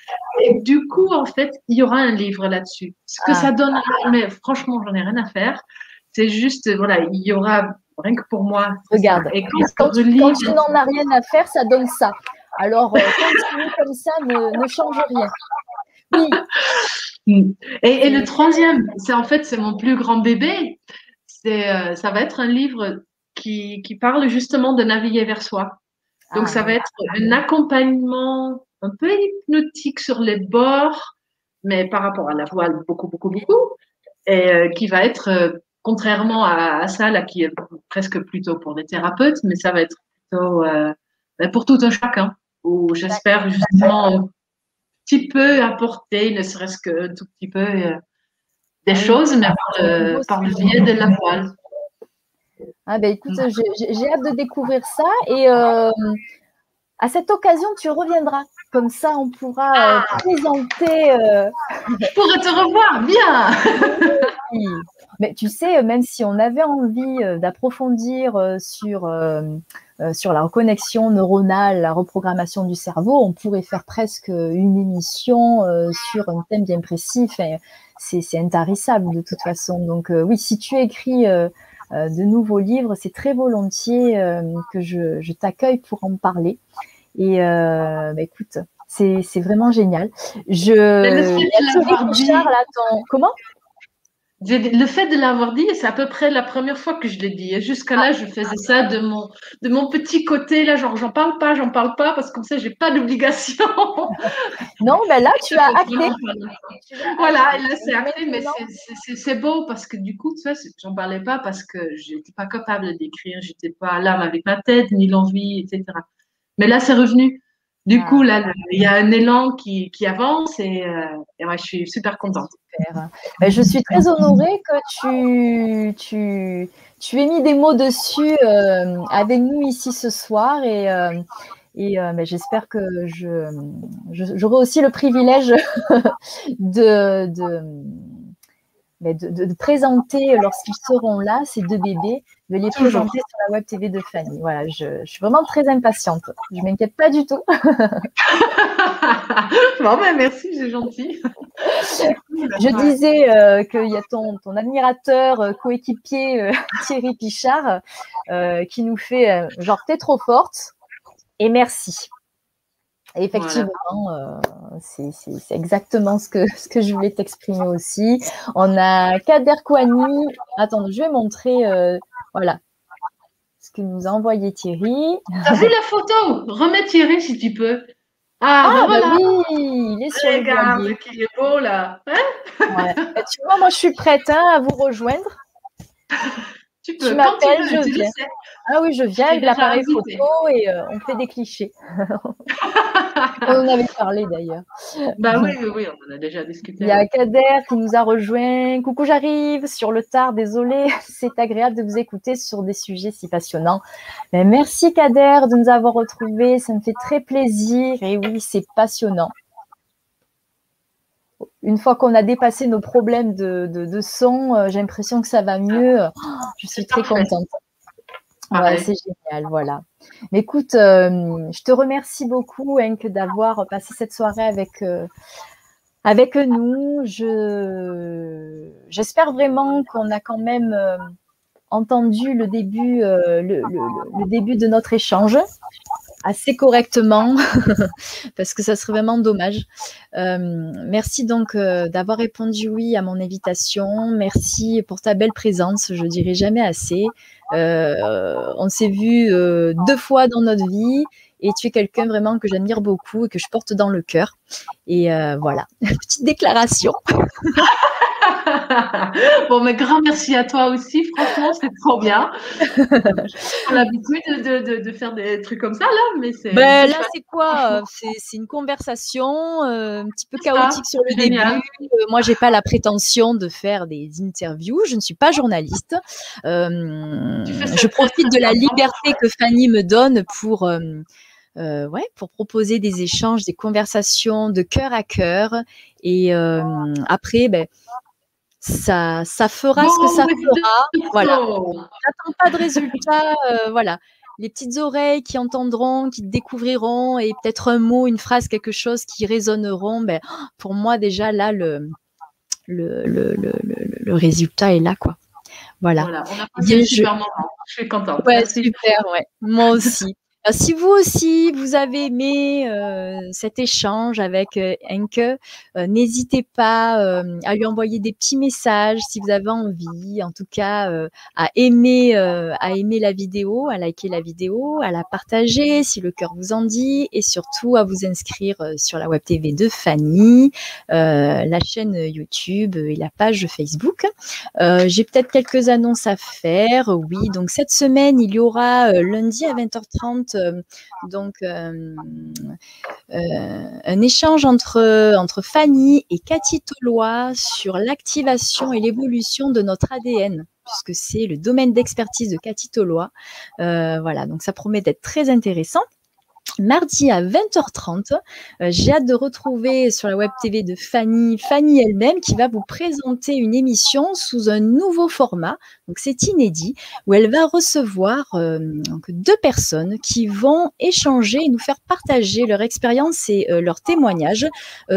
Et du coup, en fait, il y aura un livre là-dessus. Ce que ah. ça donne, mais franchement, j'en ai rien à faire. C'est juste, voilà, il y aura rien que pour moi. Regarde, et quand, quand, tu, quand tu n'en as rien à faire, ça donne ça. Alors, euh, continue comme ça, ne, ne, change rien. Oui. Et, et le troisième, c'est en fait, c'est mon plus grand bébé. C'est, euh, ça va être un livre qui, qui, parle justement de naviguer vers soi. Donc, ah, ça va être un accompagnement un peu hypnotique sur les bords, mais par rapport à la voile, beaucoup, beaucoup, beaucoup, et euh, qui va être euh, contrairement à, à, ça, là, qui est presque plutôt pour des thérapeutes, mais ça va être plutôt euh, ben, pour tout un chacun, où j'espère justement un petit peu apporter, ne serait-ce que tout petit peu, euh, des choses, mais par le, par le biais de la voile. Ah ben écoute, j'ai hâte de découvrir ça et euh, à cette occasion, tu reviendras. Comme ça, on pourra ah. présenter. Je pourrais te revoir, bien. Mais tu sais, même si on avait envie euh, d'approfondir euh, sur, euh, sur la reconnexion neuronale, la reprogrammation du cerveau, on pourrait faire presque une émission sur un thème bien précis. Enfin, c'est intarissable de toute façon. Donc oui, si tu écris de nouveaux livres, c'est très volontiers que je, je t'accueille pour en parler. Et bah, écoute, c'est vraiment génial. Je. là, ton... Comment? Le fait de l'avoir dit, c'est à peu près la première fois que je l'ai dit. Jusqu'à là, je faisais ça de mon, de mon petit côté, là, genre, j'en parle pas, j'en parle pas, parce que comme ça, j'ai pas d'obligation. *laughs* non, mais là, tu as acté. Voilà, là, c'est acté, mais c'est beau parce que du coup, tu vois, j'en parlais pas parce que j'étais pas capable d'écrire, j'étais pas là avec ma tête, ni l'envie, etc. Mais là, c'est revenu. Du coup, là, il y a un élan qui, qui avance et, euh, et moi, je suis super contente. Super. Ben, je suis très honorée que tu, tu, tu aies mis des mots dessus euh, avec nous ici ce soir et, euh, et euh, ben, j'espère que je, j'aurai aussi le privilège *laughs* de, de de, de, de, présenter lorsqu'ils seront là, ces deux bébés, de les présenter sur la web TV de Fanny. Voilà, je, je suis vraiment très impatiente. Je m'inquiète pas du tout. *laughs* bon, ben merci, c'est gentil. *laughs* je disais euh, qu'il y a ton, ton admirateur, euh, coéquipier euh, *laughs* Thierry Pichard, qui nous fait genre, t'es trop forte et merci. Effectivement, euh, c'est exactement ce que, *laughs* ce que je voulais t'exprimer aussi. On a Kader Kouani. Attends, je vais montrer euh, voilà, ce que nous a envoyé Thierry. T'as vu la photo? Remets Thierry si tu peux. Ah, ah ben bah oui, il est sur Regarde, le qu'il est beau là. Hein? Ouais. tu vois, moi je suis prête hein, à vous rejoindre. *laughs* Tu peux. Tu m'appelles, je viens. Ah oui, je viens avec l'appareil photo et euh, on fait des clichés. *laughs* on en avait parlé d'ailleurs. Bah oui, oui, oui, on en a déjà discuté. Il y a Kader qui nous a rejoint. Coucou, j'arrive sur le tard, désolé. *laughs* C'est agréable de vous écouter sur des sujets si passionnants. Mais merci Kader de nous avoir retrouvés, ça me fait très plaisir. Et oui, c'est passionnant une fois qu'on a dépassé nos problèmes de, son, euh, j'ai l'impression que ça va mieux. je suis très contente. Ouais, c'est génial, voilà. Mais écoute, euh, je te remercie beaucoup, Henk, d'avoir passé cette soirée avec, euh, avec nous. Je, j'espère vraiment qu'on a quand même entendu le début, le, début de notre échange assez correctement *laughs* parce que ça serait vraiment dommage. Euh, merci donc euh, d'avoir répondu oui à mon invitation. Merci pour ta belle présence. Je dirai jamais assez. Euh, on s'est vu deux fois dans notre vie et tu es quelqu'un vraiment que j'admire beaucoup et que je porte dans le cœur. Et voilà, *laughs* petite déclaration. *laughs* *laughs* bon, mais grand merci à toi aussi. Franchement, c'est trop bien. On a l'habitude de, de, faire des trucs comme ça, là, mais c'est. Ben, là, c'est quoi C'est une conversation euh, un petit peu chaotique sur le début. Euh, moi, j'ai pas la prétention de faire des interviews. Je ne suis pas journaliste. Euh, je profite de la liberté que Fanny me donne pour. ouais, pour proposer des échanges, des conversations de cœur à cœur. Et après, ben, ça, ça fera ce que ça fera. Voilà. J'attends pas de résultat. Euh, voilà. Les petites oreilles qui entendront, qui découvriront, et peut-être un mot, une phrase, quelque chose qui résonneront. Ben, pour moi, déjà, là, le, le, le, le, résultat est là, quoi. Voilà. voilà on a passé un super moment. Je suis contente. Ouais, super, ouais. Moi aussi. Euh, si vous aussi, vous avez aimé euh, cet échange avec euh, Enke, n'hésitez pas à lui envoyer des petits messages si vous avez envie, en tout cas à aimer, à aimer la vidéo, à liker la vidéo, à la partager si le cœur vous en dit, et surtout à vous inscrire sur la web TV de Fanny, la chaîne YouTube et la page Facebook. J'ai peut-être quelques annonces à faire. Oui, donc cette semaine, il y aura lundi à 20h30 euh, donc euh, euh, un échange entre, entre Fanny et Cathy Tolois sur l'activation et l'évolution de notre ADN puisque c'est le domaine d'expertise de Cathy Tolois. voilà, donc ça promet d'être très intéressant mardi à 20h30. Euh, j'ai hâte de retrouver sur la web TV de Fanny, Fanny elle-même, qui va vous présenter une émission sous un nouveau format. Donc c'est inédit, où elle va recevoir euh, deux personnes qui vont échanger et nous faire partager leur expérience et euh, leur témoignage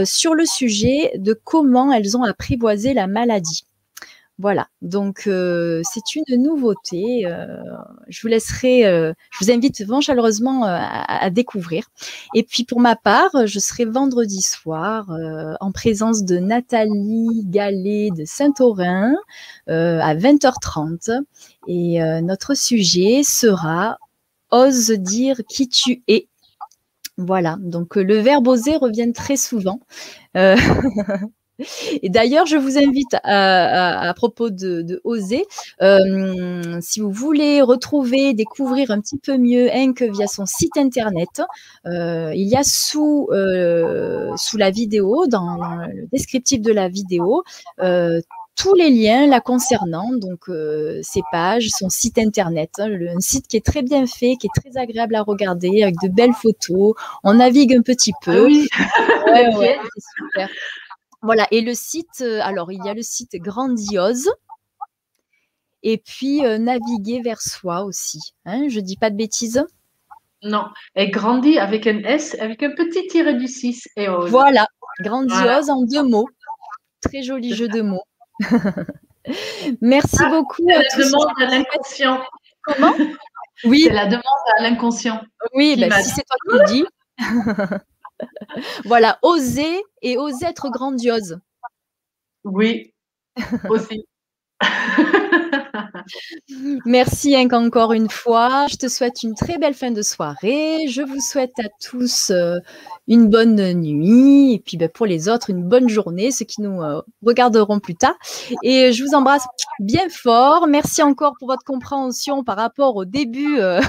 sur le sujet de comment elles ont apprivoisé la maladie. Voilà, donc c'est une nouveauté. Je vous laisserai, je vous invite vraiment chaleureusement à, découvrir. Et puis pour ma part, je serai vendredi soir en présence de Nathalie Gallet de Saint-Aurin à 20h30. Et notre sujet sera Ose dire qui tu es. Voilà, donc le verbe oser revient très souvent. *laughs* Et d'ailleurs, je vous invite à, propos de, oser, euh, si vous voulez retrouver, découvrir un petit peu mieux Henk via son site internet, euh, il y a sous, euh, sous la vidéo, dans le descriptif de la vidéo, tous les liens la concernant, donc ses pages, son site internet, hein, un site qui est très bien fait, qui est très agréable à regarder, avec de belles photos. On navigue un petit peu. Ah oui. ouais, *laughs* c'est super. Voilà, et le site, euh, alors il y a le site Grandiose, et puis euh, naviguer vers soi aussi. Hein, je dis pas de bêtises Non, et grandi avec un S, avec un petit tiré du 6 et Voilà, grandiose en deux mots. Très joli jeu de mots. *laughs* Merci ah, beaucoup. C'est la demande à l'inconscient. Comment? *laughs* Oui. C'est la demande à l'inconscient. Oui, ben, si c'est toi qui le dis. *laughs* voilà, oser et oser être grandiose. Oui, aussi. *laughs* *laughs* Merci encore une fois. Je te souhaite une très belle fin de soirée. Je vous souhaite à tous euh, une bonne nuit et puis ben, pour les autres une bonne journée, ceux qui nous euh, regarderont plus tard. Et je vous embrasse bien fort. Merci encore pour votre compréhension par rapport au début euh,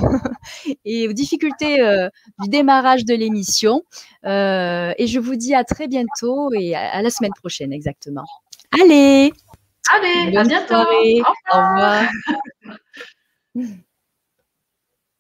*laughs* et aux difficultés du démarrage de l'émission. et je vous dis à très bientôt et à la semaine prochaine exactement. Allez Allez, à bientôt. Au revoir. *laughs*